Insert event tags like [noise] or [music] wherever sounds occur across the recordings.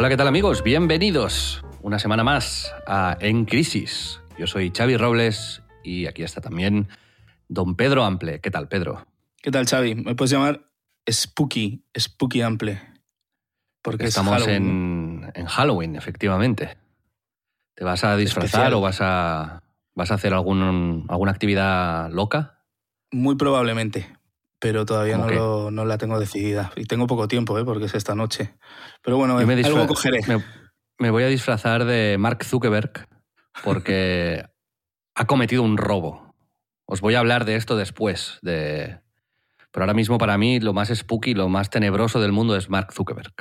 Hola, ¿qué tal amigos? Bienvenidos una semana más a En Crisis. Yo soy Xavi Robles y aquí está también don Pedro Ample. ¿Qué tal, Pedro? ¿Qué tal, Xavi? Me puedes llamar Spooky, Spooky Ample. Porque Estamos es Halloween. en, en Halloween, efectivamente. ¿Te vas a disfrazar Especial. o vas a, vas a hacer algún, alguna actividad loca? Muy probablemente, pero todavía ¿Cómo no, lo- no la tengo decidida. Y tengo poco tiempo, ¿eh? porque es esta noche. Pero bueno, me, algo cogeré. me- me voy a disfrazar de Mark Zuckerberg porque [laughs] ha cometido un robo. Os voy a hablar de esto después. De... Pero ahora mismo para mí lo más spooky, lo más tenebroso del mundo es Mark Zuckerberg.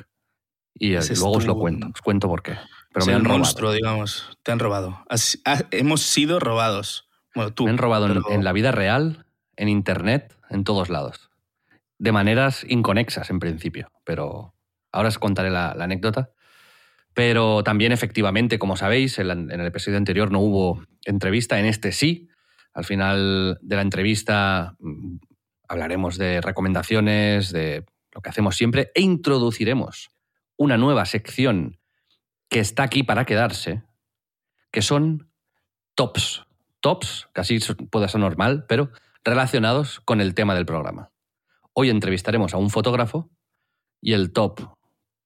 Y eh, luego os lo cuento. Os cuento por qué. Pero Es me el han robado. monstruo, digamos. Te han robado. Has- ha- hemos sido robados. Bueno, tú. Me han robado en- pero- en la vida real, en internet, en todos lados. De maneras inconexas en principio, pero ahora os contaré la, anécdota. Pero también efectivamente, como sabéis, en, en el episodio anterior no hubo entrevista, en este sí. Al final de la entrevista mm, hablaremos de recomendaciones, de lo que hacemos siempre e introduciremos una nueva sección que está aquí para quedarse, que son tops. Tops, casi puede ser normal, pero relacionados con el tema del programa. Hoy entrevistaremos a un fotógrafo y el top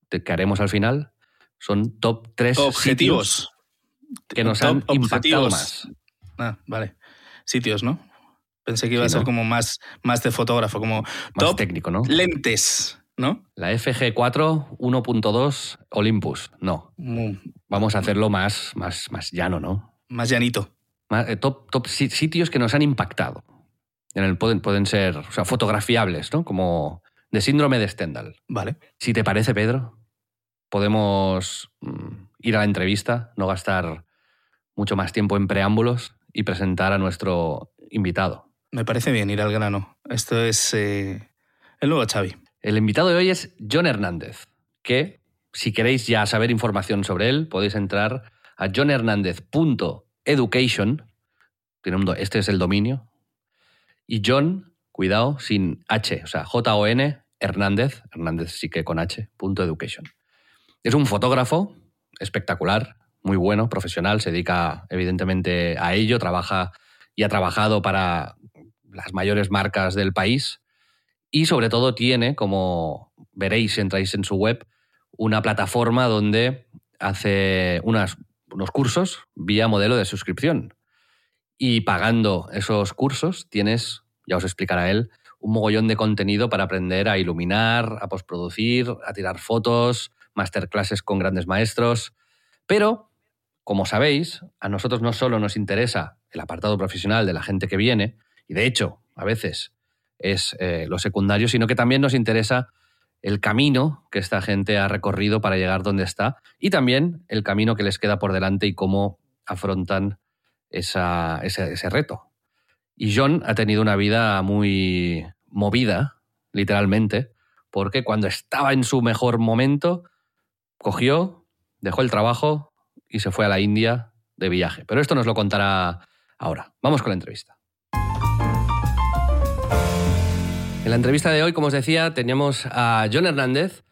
que haremos al final son top 3 Objetivos. que nos Top han impactado objetivos. más. Ah, vale. Sitios, ¿no? Pensé que iba Sí, a ser ¿no? como más, más de fotógrafo, como Más top técnico, ¿no? lentes, ¿no? La FG4 1.2 Olympus. No, vamos a hacerlo más, más, más llano, ¿no? Más llanito. Más- eh, top, top si- sitios que nos han impactado. En el, pueden, pueden ser o sea, fotografiables, ¿no? Como de síndrome de Stendhal. Vale. Si te parece, Pedro, podemos mm, ir a la entrevista, no gastar mucho más tiempo en preámbulos y presentar a nuestro invitado. Me parece bien ir al grano. Esto es eh, el nuevo Xavi. El invitado de hoy es John Hernández, que si queréis ya saber información sobre él, podéis entrar a johnhernandez.education. Este es el dominio. Y John, cuidado, sin H, o sea, J-O-N, Hernández, Hernández sí que con H, punto education. Es un fotógrafo espectacular, muy bueno, profesional, se dedica evidentemente a ello, trabaja y ha trabajado para las mayores marcas del país y sobre todo tiene, como veréis si entráis en su web, una plataforma donde hace unos cursos vía modelo de suscripción. Y pagando esos cursos tienes, ya os explicará él, un mogollón de contenido para aprender a iluminar, a postproducir, a tirar fotos, masterclasses con grandes maestros. Pero, como sabéis, a nosotros no solo nos interesa el apartado profesional de la gente que viene, y de hecho, a veces es eh, lo secundario, sino que también nos interesa el camino que esta gente ha recorrido para llegar donde está y también el camino que les queda por delante y cómo afrontan esa- ese, ese reto. Y John ha tenido una vida muy movida, literalmente, porque cuando estaba en su mejor momento, cogió, dejó el trabajo y se fue a la India de viaje. Pero esto nos lo contará ahora. Vamos con la entrevista. En la entrevista de hoy, como os decía, teníamos a John Hernández,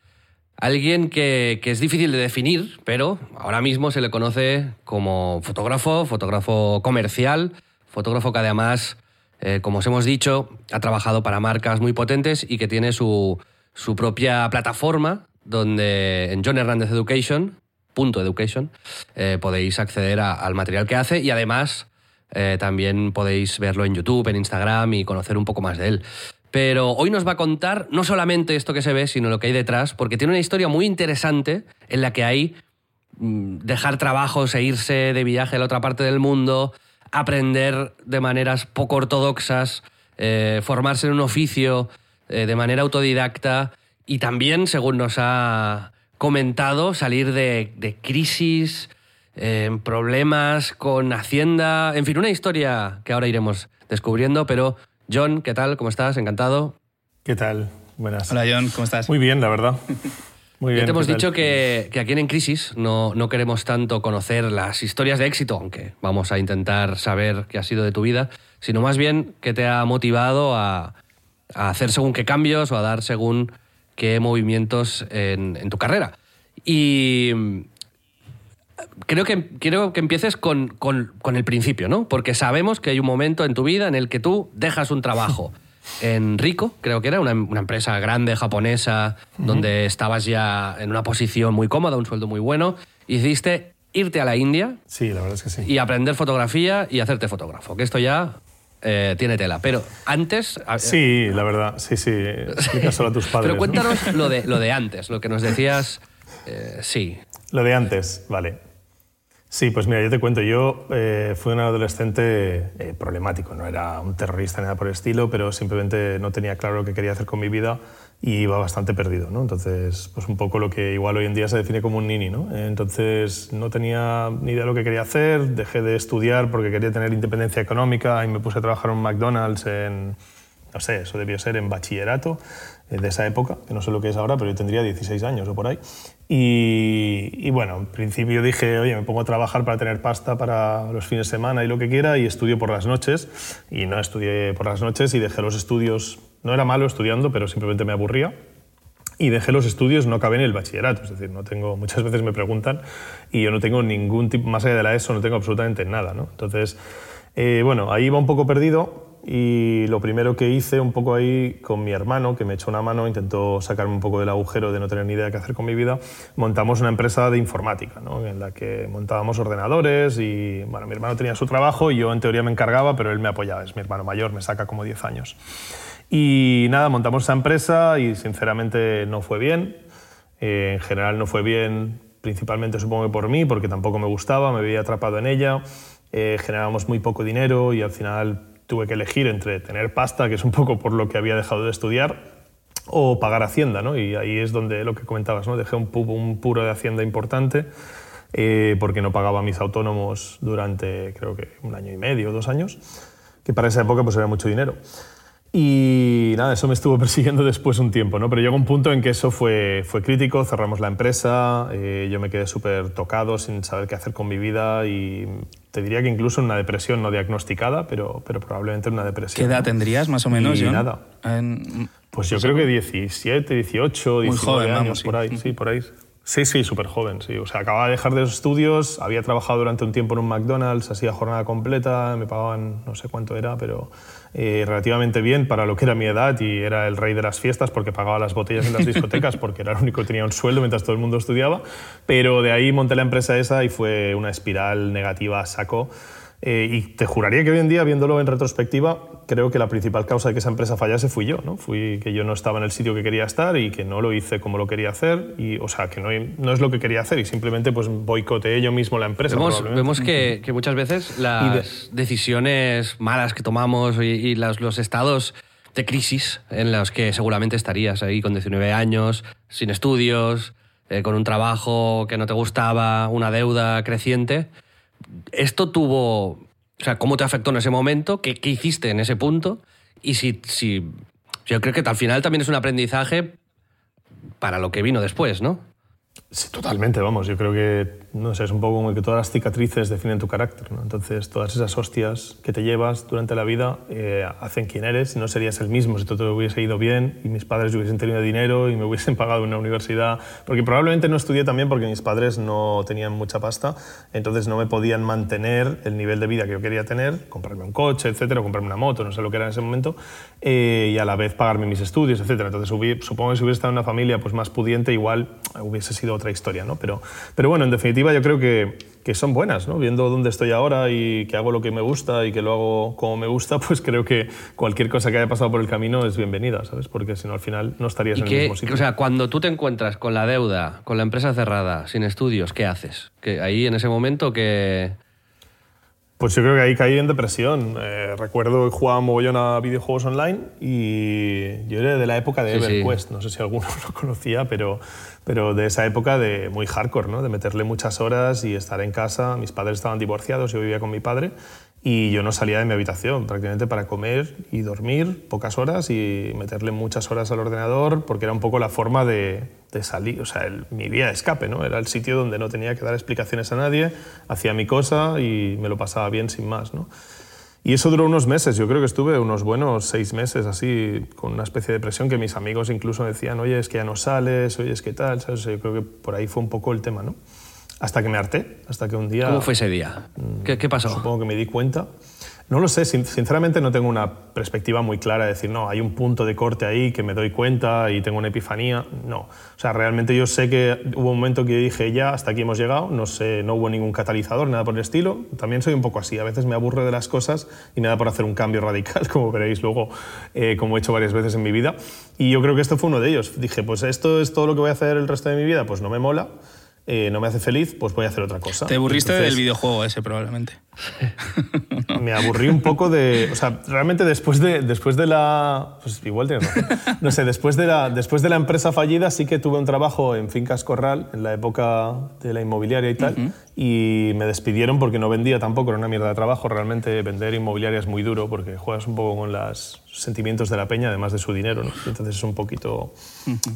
alguien que, que es difícil de definir, pero ahora mismo se le conoce como fotógrafo, fotógrafo comercial, fotógrafo que además, eh, como os hemos dicho, ha trabajado para marcas muy potentes y que tiene su, su propia plataforma donde en John Hernández Education, punto education, eh, podéis acceder al material que hace y además eh, también podéis verlo en YouTube, en Instagram y conocer un poco más de él. Pero hoy nos va a contar no solamente esto que se ve, sino lo que hay detrás, porque tiene una historia muy interesante en la que hay mm, dejar trabajos e irse de viaje a la otra parte del mundo, aprender de maneras poco ortodoxas, eh, formarse en un oficio eh, de manera autodidacta y también, según nos ha comentado, salir de, crisis, eh, problemas con Hacienda, en fin, una historia que ahora iremos descubriendo, pero John, ¿qué tal? ¿Cómo estás? Encantado. ¿Qué tal? Buenas. Hola John, ¿cómo estás? Muy bien, la verdad. Muy bien. Ya te hemos dicho que, que aquí en En Crisis no, no queremos tanto conocer las historias de éxito, aunque vamos a intentar saber qué ha sido de tu vida, sino más bien qué te ha motivado a, a hacer según qué cambios o a dar según qué movimientos en, en tu carrera. Y creo que, quiero que empieces con, con- con el principio, ¿no? Porque sabemos que hay un momento en tu vida en el que tú dejas un trabajo [laughs] en Rico, creo que era una, una empresa grande japonesa, donde estabas ya en una posición muy cómoda, un sueldo muy bueno, y decidiste irte a la India Sí, la verdad es que sí. y aprender fotografía y hacerte fotógrafo, que esto ya eh, tiene tela. Pero antes... Sí, la verdad, sí, sí. Explícaselo a tus [laughs] padres. Pero ¿no? cuéntanos lo, de, lo de antes, lo que nos decías... eh, sí, Lo de antes, vale. Sí, pues mira, yo te cuento, yo eh, fui un adolescente eh, problemático, no era un terrorista ni nada por el estilo, pero simplemente no tenía claro lo que quería hacer con mi vida y iba bastante perdido, ¿no? Entonces, pues un poco lo que igual hoy en día se define como un nini, ¿no? Entonces, no tenía ni idea de lo que quería hacer, dejé de estudiar porque quería tener independencia económica y me puse a trabajar en McDonald's en, no sé, eso debió ser en bachillerato eh, de esa época, que no sé lo que es ahora, pero yo tendría 16 años o por ahí. Y, y bueno, en principio dije, oye, me pongo a trabajar para tener pasta para los fines de semana y lo que quiera, y estudio por las noches. Y no estudié por las noches y dejé los estudios. No era malo estudiando, pero simplemente me aburría y dejé los estudios, no acabé en el bachillerato, es decir, no tengo, [laughs] muchas veces me preguntan y yo no tengo ningún tipo, más allá de la ESO, no tengo absolutamente nada, ¿no? Entonces, eh, bueno, ahí iba un poco perdido y lo primero que hice un poco ahí con mi hermano, que me echó una mano, intentó sacarme un poco del agujero de no tener ni idea de qué hacer con mi vida, montamos una empresa de informática, ¿no? en la que montábamos ordenadores y, bueno, mi hermano tenía su trabajo y yo en teoría me encargaba, pero él me apoyaba, es mi hermano mayor, me saca como 10 años. Y nada, montamos esa empresa y sinceramente no fue bien. Eh, en general no fue bien, principalmente supongo que por mí, porque tampoco me gustaba, me veía atrapado en ella. Eh, generábamos muy poco dinero y al final tuve que elegir entre tener pasta, que es un poco por lo que había dejado de estudiar, o pagar Hacienda, ¿no? Y ahí es donde lo que comentabas, ¿no? Dejé un, pu- un puro de Hacienda importante eh, porque no pagaba a mis autónomos durante, creo que un año y medio, dos años, que para esa época pues era mucho dinero. Y nada, eso me estuvo [laughs] persiguiendo después un tiempo, ¿no? Pero llegó un punto en que eso fue, fue crítico, cerramos la empresa, eh, yo me quedé súper tocado sin saber qué hacer con mi vida y te diría que incluso en una depresión no diagnosticada, pero, pero probablemente en una ¿Qué depresión. edad ¿no? tendrías más o menos, Y John? nada. En- Pues yo creo que 17, 18, 19 joven, años, vamos, sí. por ahí, sí, por ahí. Sí, sí, súper joven, sí. O sea, acababa de dejar de los estudios, había trabajado durante un tiempo en un McDonald's, hacía jornada completa, me pagaban no sé cuánto era, pero eh, relativamente bien para lo que era mi edad y era el rey de las fiestas porque pagaba las botellas en las discotecas porque era el único que tenía un sueldo mientras todo el mundo estudiaba. Pero de ahí monté la empresa esa y fue una espiral negativa a saco. Eh, y te juraría que hoy en día, viéndolo en retrospectiva, creo que la principal causa de que esa empresa fallase fui yo. ¿no? Fui que yo no estaba en el sitio que quería estar y que no lo hice como lo quería hacer. Y, o sea, que no, no es lo que quería hacer y simplemente pues, boicoteé yo mismo la empresa. Vemos, vemos que, que muchas veces las decisiones malas que tomamos y, y las- los estados de crisis en los que seguramente estarías ahí con 19 años, sin estudios, eh, con un trabajo que no te gustaba, una deuda creciente. ¿Esto tuvo... O sea, ¿cómo te afectó en ese momento? ¿Qué, qué hiciste en ese punto? Y si, si... Yo creo que al final también es un aprendizaje para lo que vino después, ¿no? Sí, totalmente, vamos. Yo creo que, no sé, es un poco como que todas las cicatrices definen tu carácter, ¿no? Entonces, todas esas hostias que te llevas durante la vida eh, hacen quién eres. No serías el mismo si todo te hubiese ido bien y mis padres hubiesen tenido dinero y me hubiesen [laughs] pagado una universidad. Porque probablemente no estudié también porque mis padres no tenían mucha pasta, entonces no me podían mantener el nivel de vida que yo quería tener, comprarme un coche, etcétera, comprarme una moto, no sé lo que era en ese momento, eh, y a la vez pagarme mis estudios, etcétera. Entonces, supongo que si hubiese estado en una familia pues, más pudiente, igual hubiese sido otra historia, ¿no? Pero, pero bueno, en definitiva yo creo que, que son buenas, ¿no? Viendo dónde estoy ahora y que hago lo que me gusta y que lo hago como me gusta, [laughs] pues creo que cualquier cosa que haya pasado por el camino es bienvenida, ¿sabes? Porque si no, al final no estarías en el mismo sitio. O sea, cuando tú te encuentras con la deuda, con la empresa cerrada, sin estudios, ¿qué haces? Que ahí en ese momento que... Pues yo creo que ahí caí en depresión. Eh, recuerdo que jugaba mogollón a videojuegos online y yo era de la época de EverQuest. No sé si alguno [laughs] lo conocía, pero, pero de esa época de muy hardcore, ¿no? de meterle muchas horas y estar en casa. Mis padres estaban divorciados, yo vivía con mi padre y yo no salía de mi habitación prácticamente para comer y dormir pocas horas y meterle muchas horas al ordenador porque era un poco la forma de, salir, o sea, mi vía de escape, ¿no? Era el sitio donde no tenía que dar explicaciones a nadie, hacía mi cosa y me lo pasaba bien sin más, ¿no? Y eso duró unos meses, yo creo que estuve unos buenos seis meses así, con una especie de depresión que mis amigos incluso decían, oye, es que ya no sales, oye, es que tal, ¿sabes? Yo creo que por ahí fue un poco el tema, ¿no? Hasta que me harté, hasta que un día... ¿Cómo fue ese día? ¿Qué, qué pasó? Supongo que me di cuenta. No lo sé, sinceramente no tengo una perspectiva muy clara de decir, no, hay un punto de corte ahí que me doy cuenta y tengo una epifanía. No. O sea, realmente yo sé que hubo un momento que dije, ya, hasta aquí hemos llegado, no, sé, no hubo ningún catalizador, nada por el estilo. También soy un poco así, a veces me aburro de las cosas y me da por hacer un cambio radical, [laughs] como veréis luego, eh, como he hecho varias veces en mi vida. Y yo creo que esto fue uno de ellos. Dije, pues esto es todo lo que voy a hacer el resto de mi vida, pues no me mola eh, no me hace feliz, pues voy a hacer otra cosa. Te aburriste del videojuego ese probablemente. [laughs] me aburrí un poco de... O sea, realmente después de, después de la... Pues igual tienes No sé, después de, la, después de la empresa fallida sí que tuve un trabajo en Fincas Corral, en la época de la inmobiliaria y tal, y me despidieron porque no vendía tampoco, era una mierda de trabajo. Realmente vender inmobiliaria es muy duro porque juegas un poco con los sentimientos de la peña, además de su dinero, ¿no? Entonces es un poquito...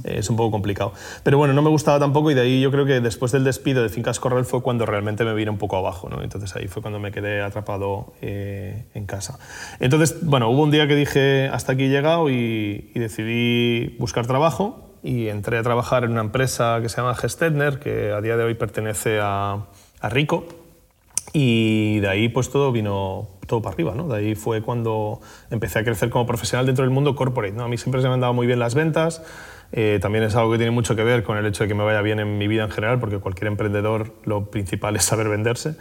es un poco complicado. Pero bueno, no me gustaba tampoco y de ahí yo creo que después del despido de Fincas Corral fue cuando realmente me vine un poco abajo, ¿no? Entonces ahí fue cuando me quedé atrapado eh, en casa. Entonces, bueno, hubo un día que dije hasta aquí he llegado y, decidí buscar trabajo y entré a trabajar en una empresa que se llama Gestetner, que a día de hoy pertenece a, a Rico. Y de ahí pues todo vino todo para arriba, ¿no? De ahí fue cuando empecé a crecer como profesional dentro del mundo corporate, ¿no? A mí siempre se me han dado muy bien las ventas, eh, también es algo que tiene mucho que ver con el hecho de que me vaya bien en mi vida en general, porque cualquier emprendedor lo principal es saber venderse.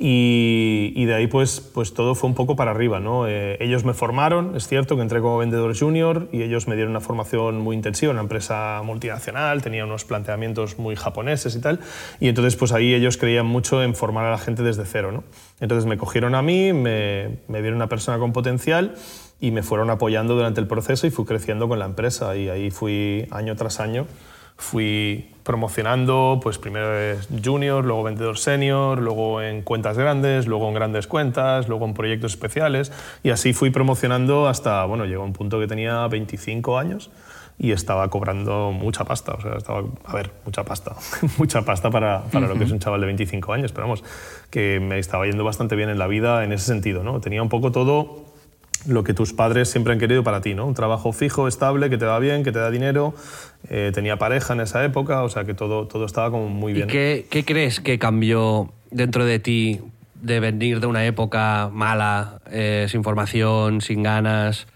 Y, de ahí pues, pues todo fue un poco para arriba. ¿no? Eh, ellos me formaron, es cierto que entré como vendedor junior y ellos me dieron una formación muy intensiva, una empresa multinacional, tenía unos planteamientos muy japoneses y tal. Y entonces pues ahí ellos creían mucho en formar a la gente desde cero. ¿no? Entonces me cogieron a mí, me, me dieron una persona con potencial y me fueron apoyando durante el proceso y fui creciendo con la empresa y ahí fui año tras año fui promocionando, pues primero junior, luego vendedor senior, luego en cuentas grandes, luego en grandes cuentas, luego en proyectos especiales y así fui promocionando hasta, bueno, llegó un punto que tenía 25 años y estaba cobrando mucha pasta, o sea, estaba, a ver, mucha pasta, [laughs] mucha pasta para, para lo que es un chaval de 25 años, pero vamos, que me estaba yendo bastante bien en la vida en ese sentido, ¿no? Tenía un poco todo lo que tus padres siempre han querido para ti, ¿no? Un trabajo fijo, estable, que te va bien, que te da dinero. Eh, tenía pareja en esa época, o sea que todo, todo estaba como muy bien. ¿Y qué, qué, crees que cambió dentro de ti de venir de una época mala, eh, sin formación, sin ganas,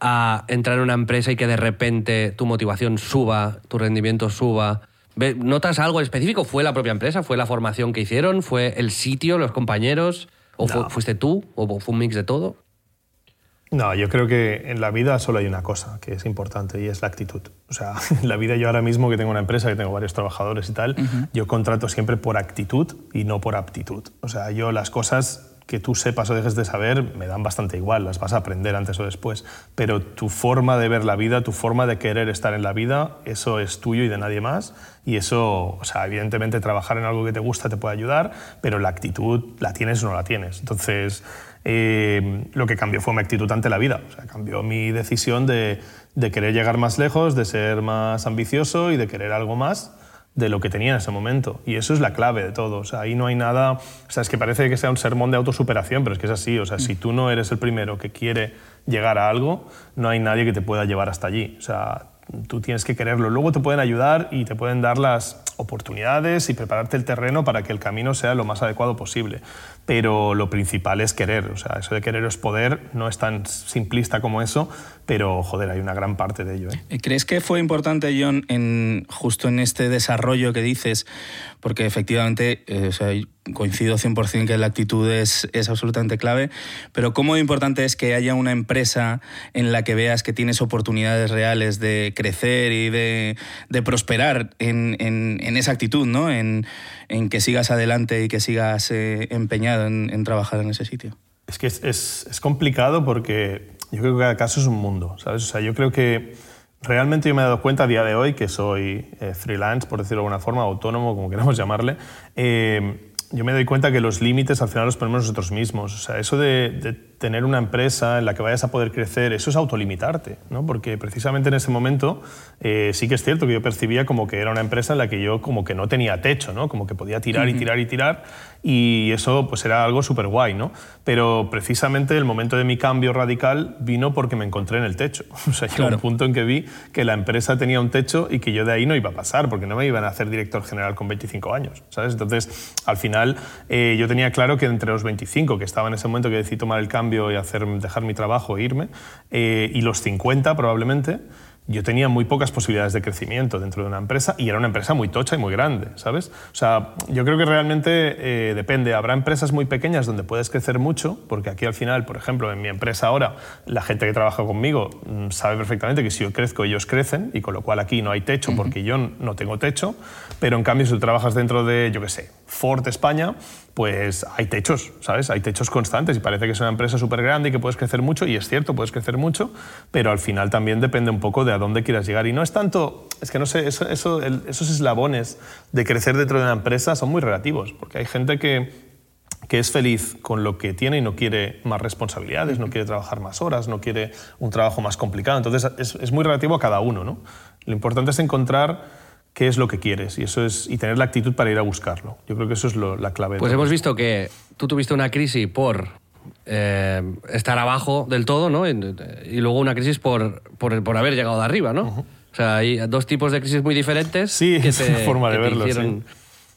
a entrar en una empresa y que de repente tu motivación suba, tu rendimiento suba? ¿Notas algo específico? ¿Fue la propia empresa? ¿Fue la formación que hicieron? ¿Fue el sitio, los compañeros? ¿O fuiste tú? ¿O fue un mix de todo? No, yo creo que en la vida solo hay una cosa que es importante y es la actitud. O sea, [laughs] en la vida yo ahora mismo que tengo una empresa, que tengo varios trabajadores y tal, yo contrato siempre por actitud y no por aptitud. O sea, yo las cosas que tú sepas o dejes de saber me dan bastante igual, las vas a aprender antes o después, pero tu forma de ver la vida, tu forma de querer estar en la vida, eso es tuyo y de nadie más y eso, o sea, evidentemente trabajar en algo que te gusta te puede ayudar, pero la actitud la tienes o no la tienes. Entonces, eh, lo que cambió fue mi actitud ante la vida. O sea, cambió mi decisión de, de, querer llegar más lejos, de ser más ambicioso y de querer algo más de lo que tenía en ese momento. Y eso es la clave de todo. O sea, ahí no hay nada... O sea, es que parece que sea un sermón de autosuperación, pero es que es así. O sea, si tú no eres el primero que quiere llegar a algo, no hay nadie que te pueda llevar hasta allí. O sea, tú tienes que quererlo. Luego te pueden ayudar y te pueden dar las oportunidades y prepararte el terreno para que el camino sea lo más adecuado posible pero lo principal es querer. O sea, eso de querer es poder, no es tan simplista como eso, pero joder, hay una gran parte de ello. ¿eh? ¿Crees que fue importante, John, en, justo en este desarrollo que dices? Porque efectivamente, eh, coincido 100% que la actitud es, es, absolutamente clave, pero ¿cómo importante es que haya una empresa en la que veas que tienes oportunidades reales de crecer y de, de prosperar en, en, en, esa actitud, ¿no? En, en, que sigas adelante y que sigas eh, empeñado en, trabajar en ese sitio? Es que es, es, es complicado porque yo creo que cada caso es un mundo, ¿sabes? O sea, yo creo que realmente yo me he dado cuenta a día de hoy que soy eh, freelance, por decirlo de alguna forma, autónomo, como queramos [laughs] llamarle. Eh, yo me doy cuenta que los límites al final los ponemos nosotros mismos. O sea, eso de, de, tener una empresa en la que vayas a poder crecer, eso es autolimitarte, ¿no? Porque precisamente en ese momento eh, sí que es cierto que yo percibía como que era una empresa en la que yo como que no tenía techo, ¿no? Como que podía tirar y tirar y tirar y eso pues era algo súper guay, ¿no? Pero precisamente el momento de mi cambio radical vino porque me encontré en el techo. [laughs] O sea, llegó un punto en que vi que la empresa tenía un techo y que yo de ahí no iba a pasar, porque no me iban a hacer director general con 25 años, ¿sabes? Entonces, al final, eh, yo tenía claro que entre los 25, que estaba en ese momento que decidí tomar el cambio y hacer, dejar mi trabajo e irme, eh, y los 50 probablemente, yo tenía muy pocas posibilidades de crecimiento dentro de una empresa y era una empresa muy tocha y muy grande, ¿sabes? O sea, yo creo que realmente eh, depende. Habrá empresas muy pequeñas donde puedes crecer mucho, porque aquí al final, por ejemplo, en mi empresa ahora, la gente que trabaja conmigo mm, sabe perfectamente que si yo crezco, ellos crecen, y con lo cual aquí no hay techo porque yo no tengo techo, pero en cambio si tú trabajas dentro de, yo qué sé, Ford España, pues hay techos, ¿sabes? Hay techos constantes y parece que es una empresa súper grande y que puedes crecer mucho, y es cierto, puedes crecer mucho, pero al final también depende un poco de a dónde quieras llegar. Y no es tanto, es que no sé, eso, eso, esos eslabones de crecer dentro de una empresa son muy relativos, porque hay gente que que es feliz con lo que tiene y no quiere más responsabilidades, no quiere trabajar más horas, no quiere un trabajo más complicado. Entonces es, es muy relativo a cada uno. ¿no? Lo importante es encontrar qué es lo que quieres y, eso es, y tener la actitud para ir a buscarlo. Yo creo que eso es lo, la clave. Pues hemos visto que tú tuviste una crisis por eh, estar abajo del todo, ¿no? Y, y luego una crisis por, por, por, haber llegado de arriba, ¿no? Uh -huh. O sea, hay dos tipos de crisis muy diferentes. Sí, que es te, una forma de verlo. hicieron- sí.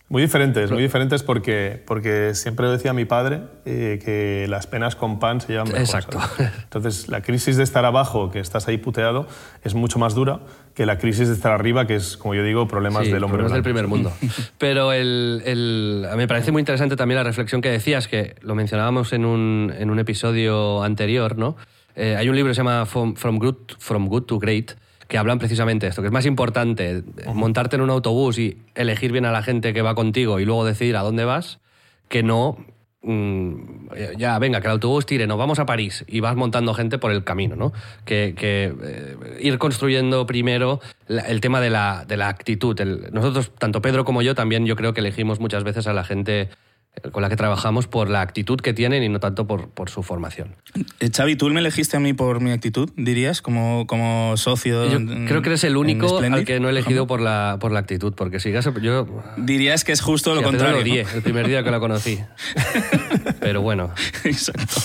Muy diferentes, muy diferentes porque, porque siempre decía mi padre eh, que las penas con pan se llevan mejor. Exacto. ¿sabes? Entonces, la crisis de estar abajo, que estás ahí puteado, es mucho más dura que la crisis de estar arriba, que es, como yo digo, problemas Sí, del hombre problemas del primer mundo. [laughs] Pero el, el- me parece muy interesante también la reflexión que decías, que lo mencionábamos en un, en un episodio anterior, ¿no? Eh, hay un libro que se llama From, From Good, From Good to Great, que hablan precisamente de esto, que es más importante montarte en un autobús y elegir bien a la gente que va contigo y luego decidir a dónde vas, que no mm, ya venga, que el autobús tire, nos vamos a París y vas montando gente por el camino, ¿no? Que, eh, ir construyendo primero el tema de la, de la actitud. El- nosotros, tanto Pedro como yo, también yo creo que elegimos muchas veces a la gente con la que trabajamos por la actitud que tienen y no tanto por, por su formación. Eh, Xavi, ¿tú me elegiste a mí por mi actitud, dirías, como, como socio? Yo en- creo que eres el único al que no he elegido por la, por la actitud, porque si yo Dirías que es justo lo contrario. lo odié ¿no? el primer día que la conocí. [laughs] Pero bueno, Exacto.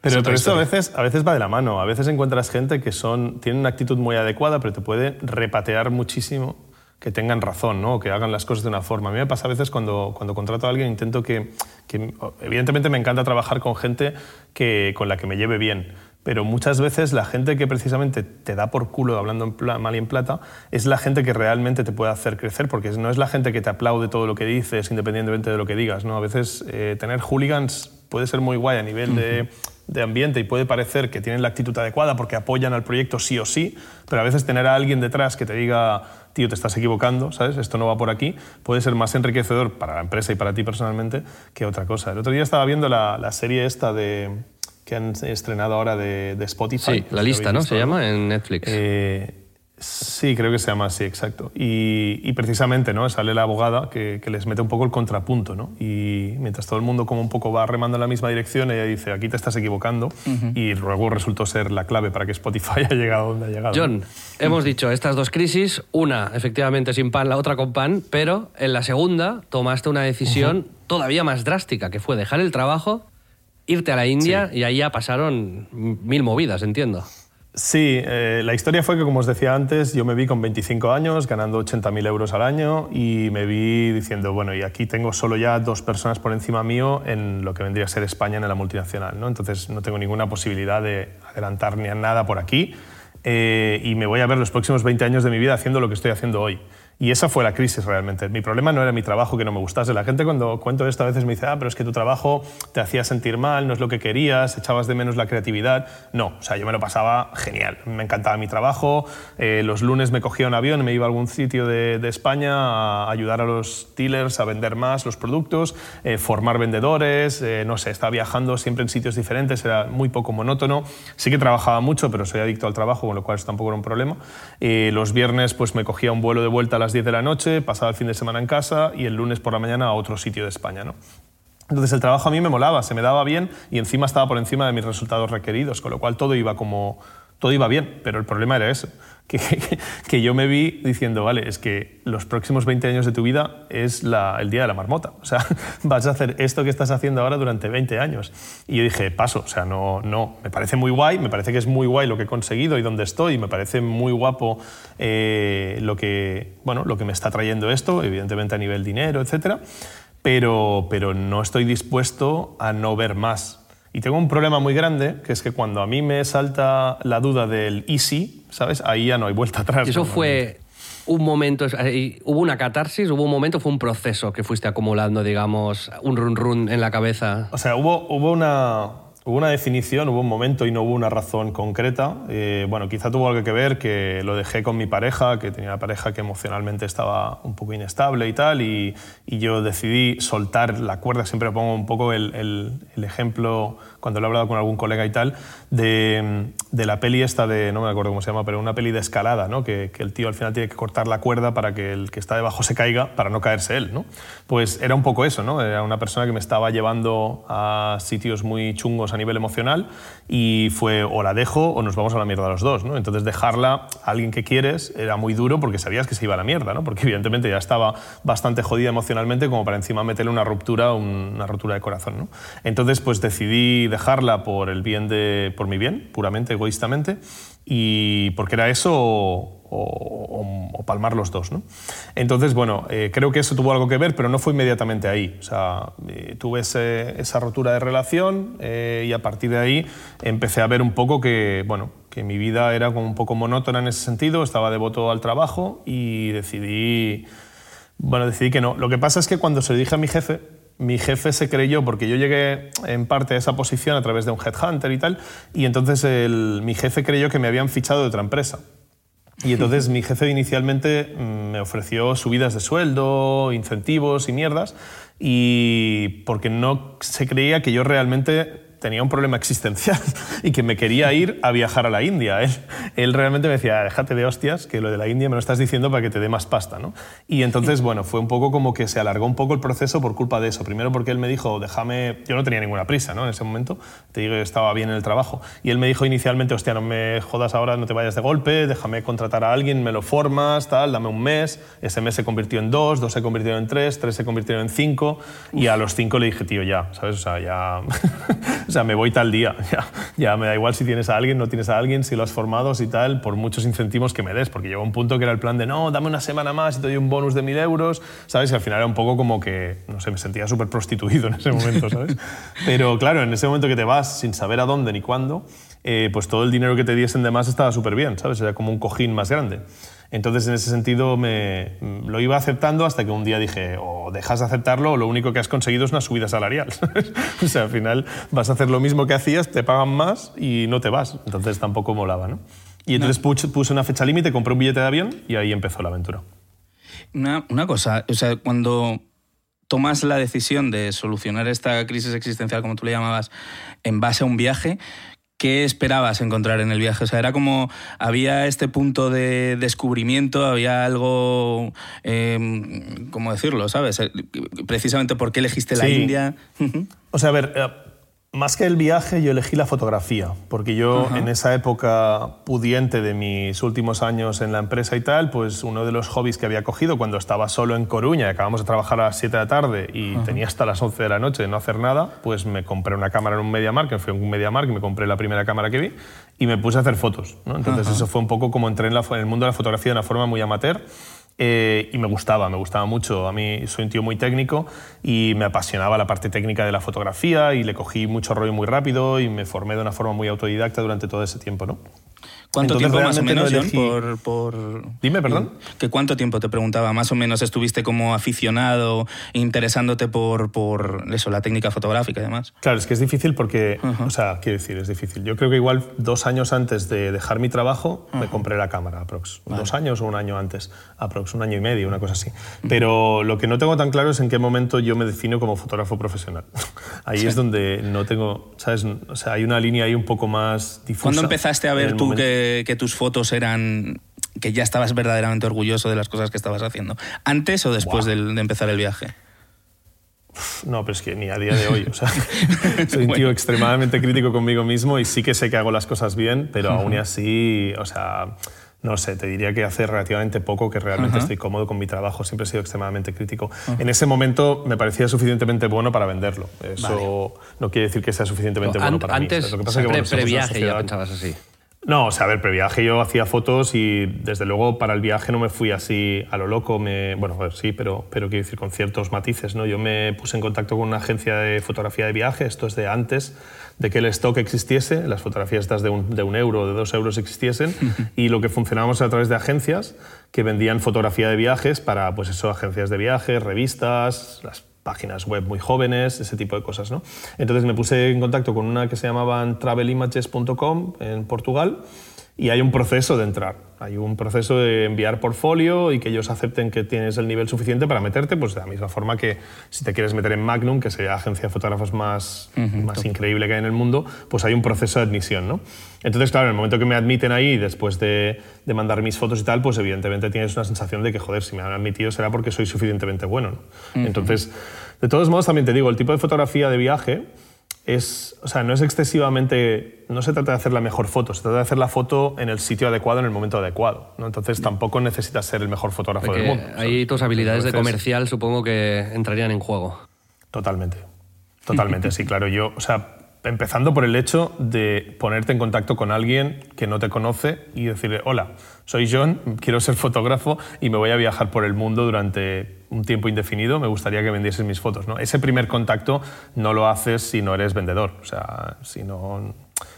Pero, pero esto a veces, a veces va de la mano. A veces encuentras gente que son, tiene una actitud muy adecuada, pero te puede repatear muchísimo que tengan razón, ¿no? Que hagan las cosas de una forma. A mí me pasa a veces cuando, cuando contrato a alguien, intento que, Evidentemente me encanta trabajar con gente que, con la que me lleve bien, pero muchas veces la gente que precisamente te da por culo, hablando mal y en plata, es la gente que realmente te puede hacer crecer, porque no es la gente que te aplaude todo lo que dices, independientemente de lo que digas, ¿no? A veces eh, tener hooligans puede ser muy guay a nivel de, de ambiente y puede parecer que tienen la actitud adecuada porque apoyan al proyecto sí o sí, pero a veces tener a alguien detrás que te diga, tío, te estás equivocando, ¿sabes? Esto no va por aquí, puede ser más enriquecedor para la empresa y para ti personalmente que otra cosa. El otro día estaba viendo la, la serie esta de que han estrenado ahora de, de Spotify. sí, la lista, ¿no? Se llama en Netflix. Eh, sí, creo que se llama así, exacto. Y, y precisamente ¿no? sale la abogada que, que les mete un poco el contrapunto. ¿no? Y mientras todo el mundo como un poco va remando en la misma dirección, ella dice, aquí te estás equivocando. Y luego resultó ser la clave para que Spotify [laughs] haya llegado donde ha llegado. John, hemos dicho estas dos crisis, una efectivamente sin pan, la otra con pan, pero en la segunda tomaste una decisión todavía más drástica, que fue dejar el trabajo, irte a la India y ahí ya pasaron mil movidas, entiendo. Sí, eh, la historia fue que, como os decía antes, yo me vi con 25 años ganando 80.000 euros al año y me vi diciendo, bueno, y aquí tengo solo ya dos personas por encima mío en lo que vendría a ser España en la multinacional, ¿no? Entonces no tengo ninguna posibilidad de adelantar ni a nada por aquí eh, y me voy a ver los próximos 20 años de mi vida haciendo lo que estoy haciendo hoy. Y esa fue la crisis realmente. Mi problema no era mi trabajo que no me gustase. La gente cuando cuento esto a veces me dice, ah, pero es que tu trabajo te hacía sentir mal, no es lo que querías, echabas de menos la creatividad. No, o sea, yo me lo pasaba genial. Me encantaba mi trabajo. Eh, los lunes me cogía un avión, me iba a algún sitio de, España a ayudar a los dealers a vender más los productos, eh, formar vendedores, eh, no sé, estaba viajando siempre en sitios diferentes, era muy poco monótono. Sí que trabajaba mucho, pero soy adicto al trabajo, con lo cual eso tampoco era un problema. los viernes pues me cogía un vuelo de vuelta a las 10 de la noche, pasaba el fin de semana en casa y el lunes por la mañana a otro sitio de España. ¿no? Entonces el trabajo a mí me molaba, se me daba bien y encima estaba por encima de mis resultados requeridos, con lo cual todo iba como todo iba bien, pero el problema era ese, que, yo me vi diciendo, vale, es que los próximos 20 años de tu vida es la, el día de la marmota, o sea, [laughs] vas a hacer esto que estás haciendo ahora durante 20 años. Y yo dije, paso, o sea, no, no, me parece muy guay, me parece que es muy guay lo que he conseguido y dónde estoy, me parece muy guapo eh, lo, que, bueno, lo que me está trayendo esto, evidentemente a nivel dinero, etcétera, pero, pero no estoy dispuesto a no ver más y tengo un problema muy grande, que es que cuando a mí me salta la duda del easy, ¿sabes? Ahí ya no hay vuelta atrás. Eso fue un momento, hubo una catarsis, hubo un momento, fue un proceso que fuiste acumulando, digamos, un run run en la cabeza. O sea, hubo, hubo una, Hubo una definición, hubo un momento y no hubo una razón concreta. Eh, bueno, quizá tuvo algo que ver que lo dejé con mi pareja, que tenía una pareja que emocionalmente estaba un poco inestable y tal, y, yo decidí soltar la cuerda. Siempre pongo un poco el, ejemplo, cuando lo he hablado con algún colega y tal, de, la peli esta de, no me acuerdo cómo se llama, pero una peli de escalada, ¿no? que, el tío al final tiene que cortar la cuerda para que el que está debajo se caiga, para no caerse él. Pues era un poco eso, ¿no? era una persona que me estaba llevando a sitios muy chungos a nivel emocional y fue o la dejo o nos vamos a la mierda los dos. ¿no? Entonces dejarla a alguien que quieres era muy duro porque sabías que se iba a la mierda, ¿no? porque evidentemente ya estaba bastante jodida emocionalmente como para encima meterle una ruptura, una rotura de corazón. ¿no? Entonces pues decidí dejarla por el bien de, por mi bien, puramente egoístamente, y porque era eso o, palmar los dos. ¿no? Entonces, bueno, eh, creo que eso tuvo algo que ver, pero no fue inmediatamente ahí. O sea, eh, tuve esa rotura de relación eh, y a partir de ahí empecé a ver un poco que, bueno, que mi vida era como un poco monótona en ese sentido, estaba devoto al trabajo y decidí, bueno, decidí que no. Lo que pasa es que cuando se lo dije a mi jefe, mi jefe se creyó, porque yo llegué en parte a esa posición a través de un headhunter y tal, y entonces mi jefe creyó que me habían fichado de otra empresa. Y entonces mi jefe inicialmente mm, me ofreció subidas de sueldo, incentivos y mierdas, y porque no se creía que yo realmente tenía un problema existencial [laughs] y que me quería ir a viajar a la India. Él, él, realmente me decía, déjate de hostias, que lo de la India me lo estás diciendo para que te dé más pasta. ¿no? Y entonces, bueno, fue un poco como que se alargó un poco el proceso por culpa de eso. Primero porque él me dijo, déjame, yo no tenía ninguna prisa ¿no? en ese momento, te digo estaba bien en el trabajo. Y él me dijo inicialmente, hostia, no me jodas ahora, no te vayas de golpe, déjame contratar a alguien, me lo formas, tal, dame un mes. Ese mes se convirtió en dos, dos se convirtieron en tres, tres se convirtieron en cinco. Y a los cinco le dije, tío, ya, ¿sabes? O sea, ya... o sea, me voy tal día, [laughs] ya, ya me da igual si tienes a alguien, no tienes a alguien, si lo has formado, y tal, por muchos incentivos que me des, porque llegó un punto que era el plan de, no, dame una semana más y te doy un bonus de mil euros, ¿sabes? Y al final era un poco como que, no sé, me sentía súper prostituido en ese momento, ¿sabes? [laughs] Pero claro, en ese momento que te vas sin saber a dónde ni cuándo, eh, pues todo el dinero que te diesen de más estaba súper bien, ¿sabes? Era como un cojín más grande. Entonces, en ese sentido, me, lo iba aceptando hasta que un día dije, o dejas de aceptarlo o lo único que has conseguido es una subida salarial. [laughs] o sea, al final vas a hacer lo mismo que hacías, te pagan más y no te vas. Entonces tampoco molaba, ¿no? Y entonces puse una fecha límite, compré un billete de avión y ahí empezó la aventura. Una, una cosa, o sea, cuando tomas la decisión de solucionar esta crisis existencial, como tú le llamabas, en base a un viaje, ¿Qué esperabas encontrar en el viaje? O sea, era como, había este punto de descubrimiento, había algo, eh, ¿cómo decirlo? ¿Sabes? Eh, precisamente por qué elegiste la India. o sea, a ver, eh, Más que el viaje, yo elegí la fotografía, porque yo en esa época pudiente de mis últimos años en la empresa y tal, pues uno de los hobbies que había cogido cuando estaba solo en Coruña, y acabamos de trabajar a las 7 de la tarde y tenía hasta las 11 de la noche de no hacer nada, pues me compré una cámara en un MediaMarkt, fui a un MediaMarkt y me compré la primera cámara que vi y me puse a hacer fotos. ¿no? Entonces eso fue un poco como entré en, la, en el mundo de la fotografía de una forma muy amateur eh, y me gustaba, me gustaba mucho. A mí soy un tío muy técnico y me apasionaba la parte técnica de la fotografía y le cogí mucho rollo muy rápido y me formé de una forma muy autodidacta durante todo ese tiempo. ¿no? ¿Cuánto Entonces, tiempo más o menos, no John, por, por- Dime, perdón. ¿Que ¿Cuánto tiempo te preguntaba? Más o menos estuviste como aficionado, interesándote por, por eso, la técnica fotográfica y demás. Claro, es que es difícil porque, o sea, quiero decir, es difícil. Yo creo que igual dos años antes de dejar mi trabajo me compré la cámara, aprox. Dos años o un año antes, aprox, un año y medio, una cosa así. Pero lo que no tengo tan claro es en qué momento yo me defino como fotógrafo profesional. [laughs] Ahí es donde no tengo, ¿sabes? O sea, hay una línea ahí un poco más difusa. ¿Cuándo empezaste a ver tú momento- que, que tus fotos eran que ya estabas verdaderamente orgulloso de las cosas que estabas haciendo? ¿Antes o después de empezar el viaje? No, pero es que ni a día de hoy. O sea, [laughs] soy un tío extremadamente crítico conmigo mismo y sí que sé que hago las cosas bien, pero aún así, o sea, no sé, te diría que hace relativamente poco que realmente estoy cómodo con mi trabajo. Siempre he sido extremadamente crítico. En ese momento me parecía suficientemente bueno para venderlo. Eso no quiere decir que sea suficientemente bueno para mí. antes, ¿sabes? Lo que o pasa sea, es que, bueno, pre- ya pensabas así. No, o sea, a ver, previaje yo hacía fotos y desde luego para el viaje no me fui así a lo loco. Me, bueno, a ver, sí, pero, pero quiero decir con ciertos matices. ¿no? Yo me puse en contacto con una agencia de fotografía de viaje, esto es de antes de que el stock existiese, las fotografías estas de un, de un euro o de dos euros existiesen, [laughs] y lo que funcionábamos a través de agencias que vendían fotografía de viajes para, pues eso, agencias de viajes, revistas, las páginas web muy jóvenes, ese tipo de cosas. ¿no? Entonces me puse en contacto con una que se llamaban travelimages.com en Portugal y hay un proceso de entrar. Hay un proceso de enviar portfolio y que ellos acepten que tienes el nivel suficiente para meterte, pues de la misma forma que si te quieres meter en Magnum, que sería la agencia de fotógrafos más, más increíble que hay en el mundo, pues hay un proceso de admisión. ¿no? Entonces, claro, en el momento que me admiten ahí, después de, de mandar mis fotos y tal, pues evidentemente tienes una sensación de que, joder, si me han admitido será porque soy suficientemente bueno. ¿no? Entonces, de todos modos, también te digo, el tipo de fotografía de viaje es, o sea, no es excesivamente, no se trata de hacer la mejor foto, se trata de hacer la foto en el sitio adecuado, en el momento adecuado. ¿no? Entonces tampoco necesitas ser el mejor fotógrafo Porque del mundo. ahí tus habilidades de comercial supongo que entrarían en juego. Totalmente, totalmente, sí, claro. Yo, o sea, empezando por el hecho de ponerte en contacto con alguien que no te conoce y decirle, hola, soy John, quiero ser fotógrafo y me voy a viajar por el mundo durante un tiempo indefinido, me gustaría que vendieses mis fotos. ¿no? Ese primer contacto no lo haces si no eres vendedor, o sea, si no...